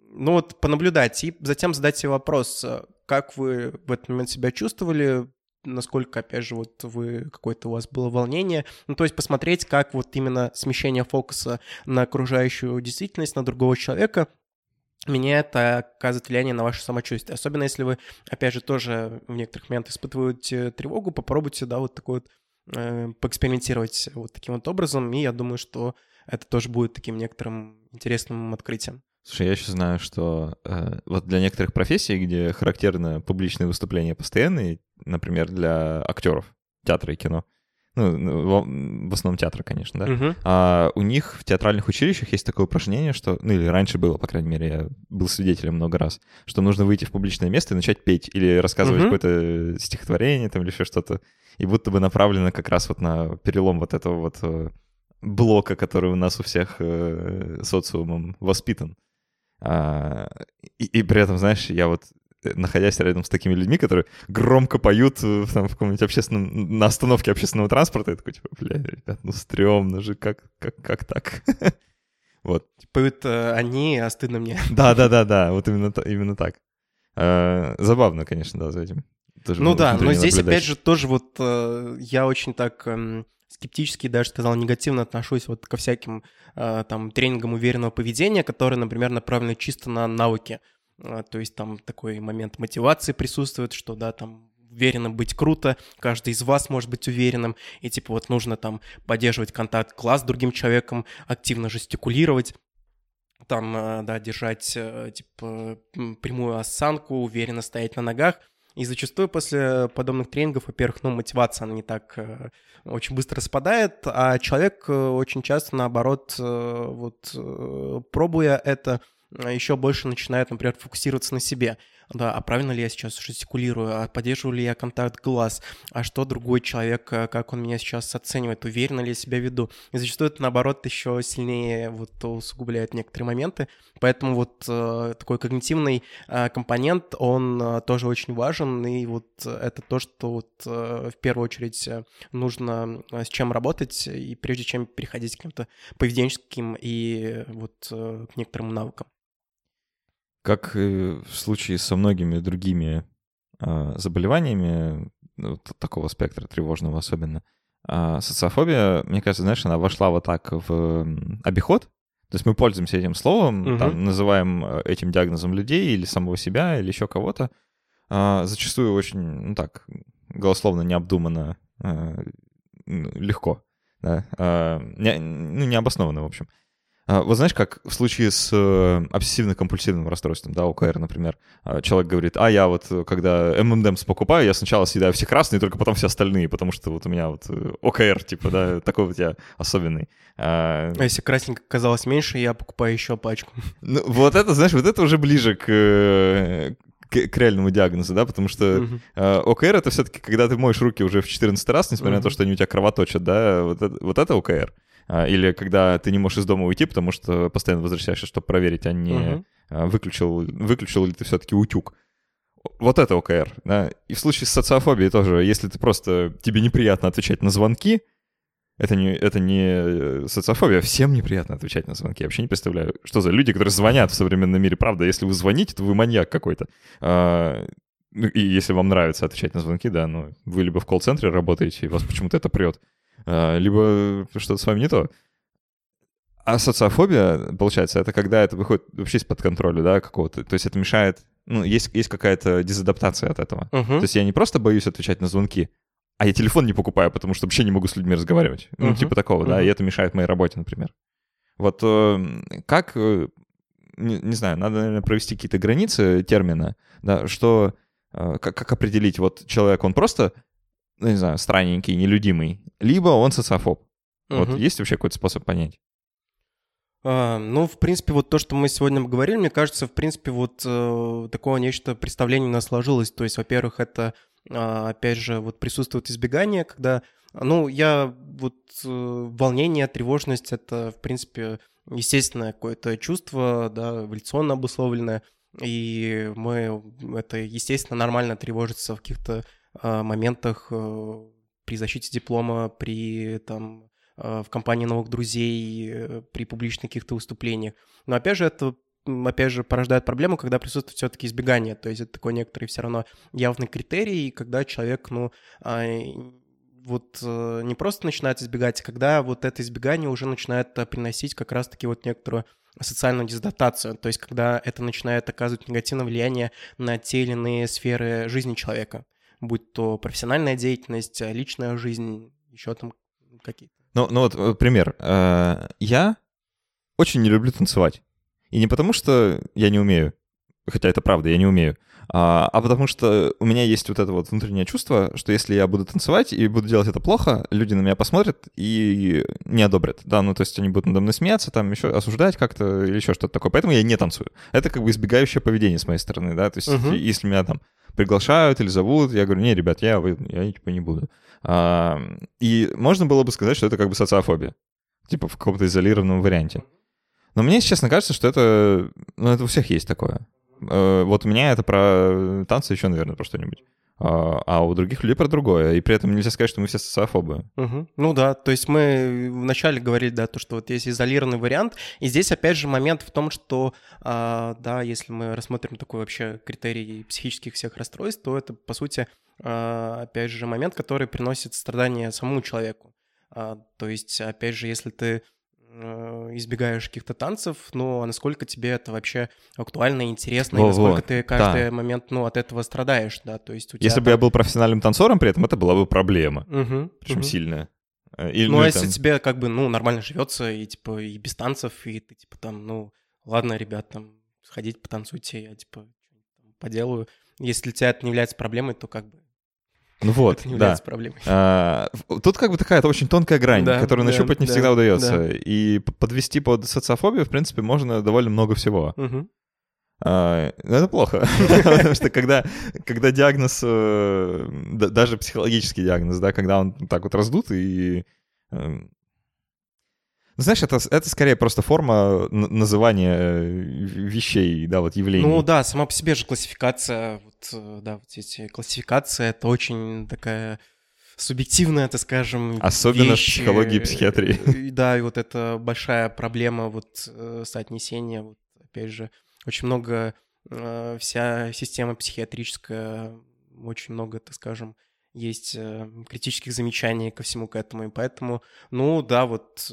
ну вот понаблюдать и затем задать себе вопрос, как вы в этот момент себя чувствовали, насколько, опять же, вот вы, какое-то у вас было волнение. Ну, то есть посмотреть, как вот именно смещение фокуса на окружающую действительность, на другого человека меняет, оказывает влияние на ваше самочувствие. Особенно если вы, опять же, тоже в некоторых моментах испытываете тревогу, попробуйте, да, вот такой вот э, поэкспериментировать вот таким вот образом, и я думаю, что это тоже будет таким некоторым интересным открытием. Слушай, я еще знаю, что э, вот для некоторых профессий, где характерно публичные выступления постоянные, например, для актеров театра и кино, ну, в, основном театра, конечно, да, uh-huh. а у них в театральных училищах есть такое упражнение, что, ну или раньше было, по крайней мере, я был свидетелем много раз, что нужно выйти в публичное место и начать петь или рассказывать uh-huh. какое-то стихотворение там или еще что-то, и будто бы направлено как раз вот на перелом вот этого вот э, блока, который у нас у всех э, социумом воспитан. А, и, и при этом, знаешь, я вот находясь рядом с такими людьми, которые громко поют э, там, в каком-нибудь общественном, на остановке общественного транспорта, я такой, типа, бля, ребят, ну стрёмно же, как, как, как так? <laughs> вот. Поют э, они, а стыдно мне. <laughs> Да-да-да-да, вот именно, именно так. А, забавно, конечно, да, за этим. Ну да, но здесь, опять же, тоже вот э, я очень так... Э, скептически, даже сказал, негативно отношусь вот ко всяким э, там тренингам уверенного поведения, которые, например, направлены чисто на навыки. Э, то есть там такой момент мотивации присутствует, что, да, там уверенным быть круто, каждый из вас может быть уверенным, и типа вот нужно там поддерживать контакт глаз с другим человеком, активно жестикулировать, там, э, да, держать, типа, прямую осанку, уверенно стоять на ногах – и зачастую после подобных тренингов, во-первых, ну, мотивация, она не так э, очень быстро спадает, а человек э, очень часто, наоборот, э, вот э, пробуя это, э, еще больше начинает, например, фокусироваться на себе да, а правильно ли я сейчас жестикулирую, а поддерживаю ли я контакт глаз, а что другой человек, э, как он меня сейчас оценивает, уверенно ли я себя веду. И зачастую это, наоборот, еще сильнее вот усугубляет некоторые моменты, поэтому вот э, такой когнитивный э, компонент, он э, тоже очень важен, и вот это то, что вот э, в первую очередь э, нужно э, с чем работать, и прежде чем переходить к каким-то поведенческим и вот э, к некоторым навыкам. Как и в случае со многими другими э, заболеваниями, ну, такого спектра тревожного особенно, э, социофобия, мне кажется, знаешь, она вошла вот так в обиход. То есть мы пользуемся этим словом, угу. там, называем э, этим диагнозом людей или самого себя, или еще кого-то. Э, зачастую очень, ну так, голословно, необдуманно, э, легко. Да? Э, не, ну, необоснованно, в общем. А, вот знаешь, как в случае с э, обсессивно-компульсивным расстройством, да, ОКР, например, а, человек говорит, а я вот, э, когда M&M's покупаю, я сначала съедаю все красные, только потом все остальные, потому что вот у меня вот э, ОКР, типа, да, <laughs> такой вот я особенный. А, а если красненько казалось меньше, я покупаю еще пачку. Ну, вот это, знаешь, вот это уже ближе к, к, к реальному диагнозу, да, потому что uh-huh. э, ОКР это все-таки, когда ты моешь руки уже в 14 раз, несмотря uh-huh. на то, что они у тебя кровоточат, да, вот это, вот это ОКР. А, или когда ты не можешь из дома уйти, потому что постоянно возвращаешься, чтобы проверить, а не uh-huh. выключил, выключил ли ты все-таки утюг. Вот это ОКР, да. И в случае с социофобией тоже, если ты просто, тебе неприятно отвечать на звонки, это не, это не э, социофобия, всем неприятно отвечать на звонки. Я вообще не представляю, что за люди, которые звонят в современном мире. Правда, если вы звоните, то вы маньяк какой-то. А, ну, и если вам нравится отвечать на звонки, да, ну, вы либо в колл-центре работаете, и вас почему-то это прет, а, либо что-то с вами не то. А социофобия, получается, это когда это выходит вообще из-под контроля, да, какого-то. То есть это мешает, ну, есть, есть какая-то дезадаптация от этого. Uh-huh. То есть я не просто боюсь отвечать на звонки, а я телефон не покупаю, потому что вообще не могу с людьми разговаривать. Uh-huh. Ну, типа такого, uh-huh. да, и это мешает моей работе, например. Вот э, как, э, не, не знаю, надо, наверное, провести какие-то границы термина, да, что, э, как, как определить, вот человек, он просто ну, не знаю, странненький, нелюдимый, либо он социофоб. Угу. Вот есть вообще какой-то способ понять? А, ну, в принципе, вот то, что мы сегодня говорили, мне кажется, в принципе, вот э, такое нечто представление у нас сложилось. То есть, во-первых, это, опять же, вот присутствует избегание, когда, ну, я вот э, волнение, тревожность, это, в принципе, естественное какое-то чувство, да, эволюционно обусловленное, и мы, это, естественно, нормально тревожиться в каких-то э, моментах э, при защите диплома, при там в компании новых друзей, при публичных каких-то выступлениях. Но опять же, это опять же, порождает проблему, когда присутствует все-таки избегание. То есть это такой некоторый все равно явный критерий, когда человек, ну, а, вот э, не просто начинает избегать, а когда вот это избегание уже начинает э, приносить как раз-таки вот некоторую социальную дезадаптацию, то есть когда это начинает оказывать негативное влияние на те или иные сферы жизни человека, будь то профессиональная деятельность, э, личная жизнь, еще там какие-то. Ну, ну вот пример. Я очень не люблю танцевать. И не потому, что я не умею, хотя это правда, я не умею, а, а потому что у меня есть вот это вот внутреннее чувство, что если я буду танцевать и буду делать это плохо, люди на меня посмотрят и не одобрят. Да, ну то есть они будут надо мной смеяться, там еще осуждать как-то или еще что-то такое. Поэтому я не танцую. Это как бы избегающее поведение с моей стороны, да. То есть uh-huh. если меня там приглашают или зовут, я говорю, не, ребят, я, вы, я типа не буду. А, и можно было бы сказать, что это как бы социофобия. Типа в каком-то изолированном варианте. Но мне, честно, кажется, что это... Ну, это у всех есть такое. Э, вот у меня это про танцы еще, наверное, про что-нибудь. А, а у других людей про другое. И при этом нельзя сказать, что мы все социофобы. Угу. Ну да, то есть мы вначале говорили, да, то, что вот есть изолированный вариант. И здесь, опять же, момент в том, что, а, да, если мы рассмотрим такой вообще критерий психических всех расстройств, то это, по сути, а, опять же, момент, который приносит страдания самому человеку. То есть, опять же, если ты избегаешь каких-то танцев, но насколько тебе это вообще актуально и интересно, Во-во. и насколько ты каждый да. момент, ну, от этого страдаешь, да, то есть у тебя... Если там... бы я был профессиональным танцором при этом, это была бы проблема, угу, причем угу. сильная. Э, или, ну, ну а если там... тебе как бы, ну, нормально живется, и типа и без танцев, и ты типа там, ну, ладно, ребят, там, сходить потанцуйте, я типа поделаю. Если для тебя это не является проблемой, то как бы ну вот, не да. проблемой. А, тут как бы такая это очень тонкая грань, да, которую да, нащупать не да, всегда удается. Да. И подвести под социофобию, в принципе, можно довольно много всего. Угу. А, ну, это плохо, <laughs> потому что когда, когда диагноз, э, даже психологический диагноз, да, когда он так вот раздут и эм, знаешь, это, это скорее просто форма называния э, вещей, да, вот явлений. Ну да, сама по себе же классификация, вот, э, да, вот эти классификации, это очень такая субъективная, так скажем, Особенно вещь. в психологии и психиатрии. Да, и вот это большая проблема вот э, соотнесения, вот опять же, очень много, вся система психиатрическая, очень много, так скажем, есть критических замечаний ко всему к этому, и поэтому, ну да, вот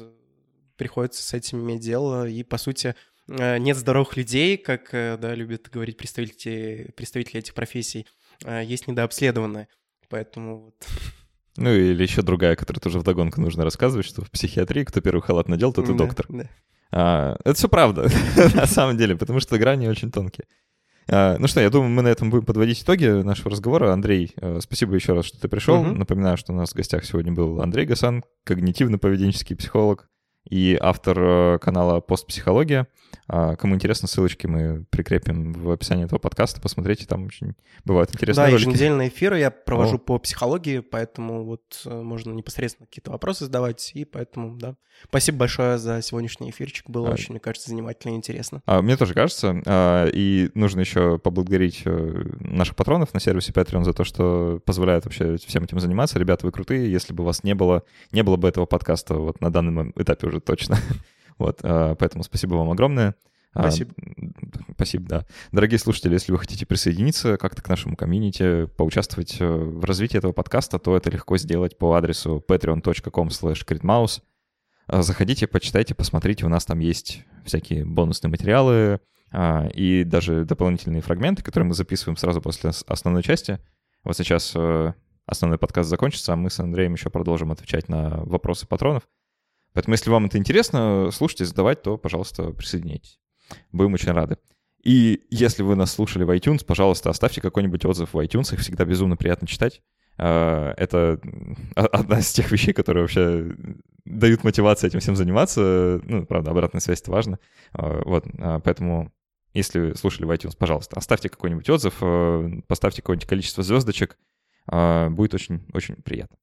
приходится с этим иметь дело, и, по сути, э, нет здоровых людей, как э, да, любят говорить представители, представители этих профессий, а есть недообследованные, поэтому вот... <laughs> Ну или еще другая, которая тоже вдогонку нужно рассказывать, что в психиатрии кто первый халат надел, тот и доктор. Да. А, это все правда, <laughs> на самом деле, потому что грани очень тонкие. А, ну что, я думаю, мы на этом будем подводить итоги нашего разговора. Андрей, э, спасибо еще раз, что ты пришел. Угу. Напоминаю, что у нас в гостях сегодня был Андрей Гасан, когнитивно-поведенческий психолог, и автор э, канала «Постпсихология». А, кому интересно, ссылочки мы прикрепим в описании этого подкаста. Посмотрите, там очень бывают интересные да, ролики. Да, еженедельные эфиры я провожу О. по психологии, поэтому вот э, можно непосредственно какие-то вопросы задавать, и поэтому, да. Спасибо большое за сегодняшний эфирчик, было а, очень, мне кажется, занимательно и интересно. А, мне тоже кажется, а, и нужно еще поблагодарить э, наших патронов на сервисе Patreon за то, что позволяют вообще всем этим заниматься. Ребята, вы крутые, если бы вас не было, не было бы этого подкаста вот на данном этапе уже точно. <laughs> Вот, а, поэтому спасибо вам огромное. А, спасибо. Спасибо, да. Дорогие слушатели, если вы хотите присоединиться как-то к нашему комьюнити, поучаствовать э, в развитии этого подкаста, то это легко сделать по адресу patreon.com slash а, Заходите, почитайте, посмотрите, у нас там есть всякие бонусные материалы и даже дополнительные фрагменты, которые мы записываем сразу после основной части. Вот сейчас э, основной подкаст закончится, а мы с Андреем еще продолжим отвечать на вопросы патронов. Поэтому, если вам это интересно, слушайте, задавать, то, пожалуйста, присоединяйтесь. Будем очень рады. И если вы нас слушали в iTunes, пожалуйста, оставьте какой-нибудь отзыв в iTunes, их всегда безумно приятно читать. А, это одна из тех вещей, которые вообще дают мотивацию этим всем заниматься. Ну, правда, обратная связь — это важно. А, вот, а, поэтому если слушали в iTunes, пожалуйста, оставьте какой-нибудь отзыв, поставьте какое-нибудь количество звездочек. Будет очень-очень приятно.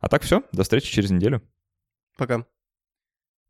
А так все, до встречи через неделю. Пока.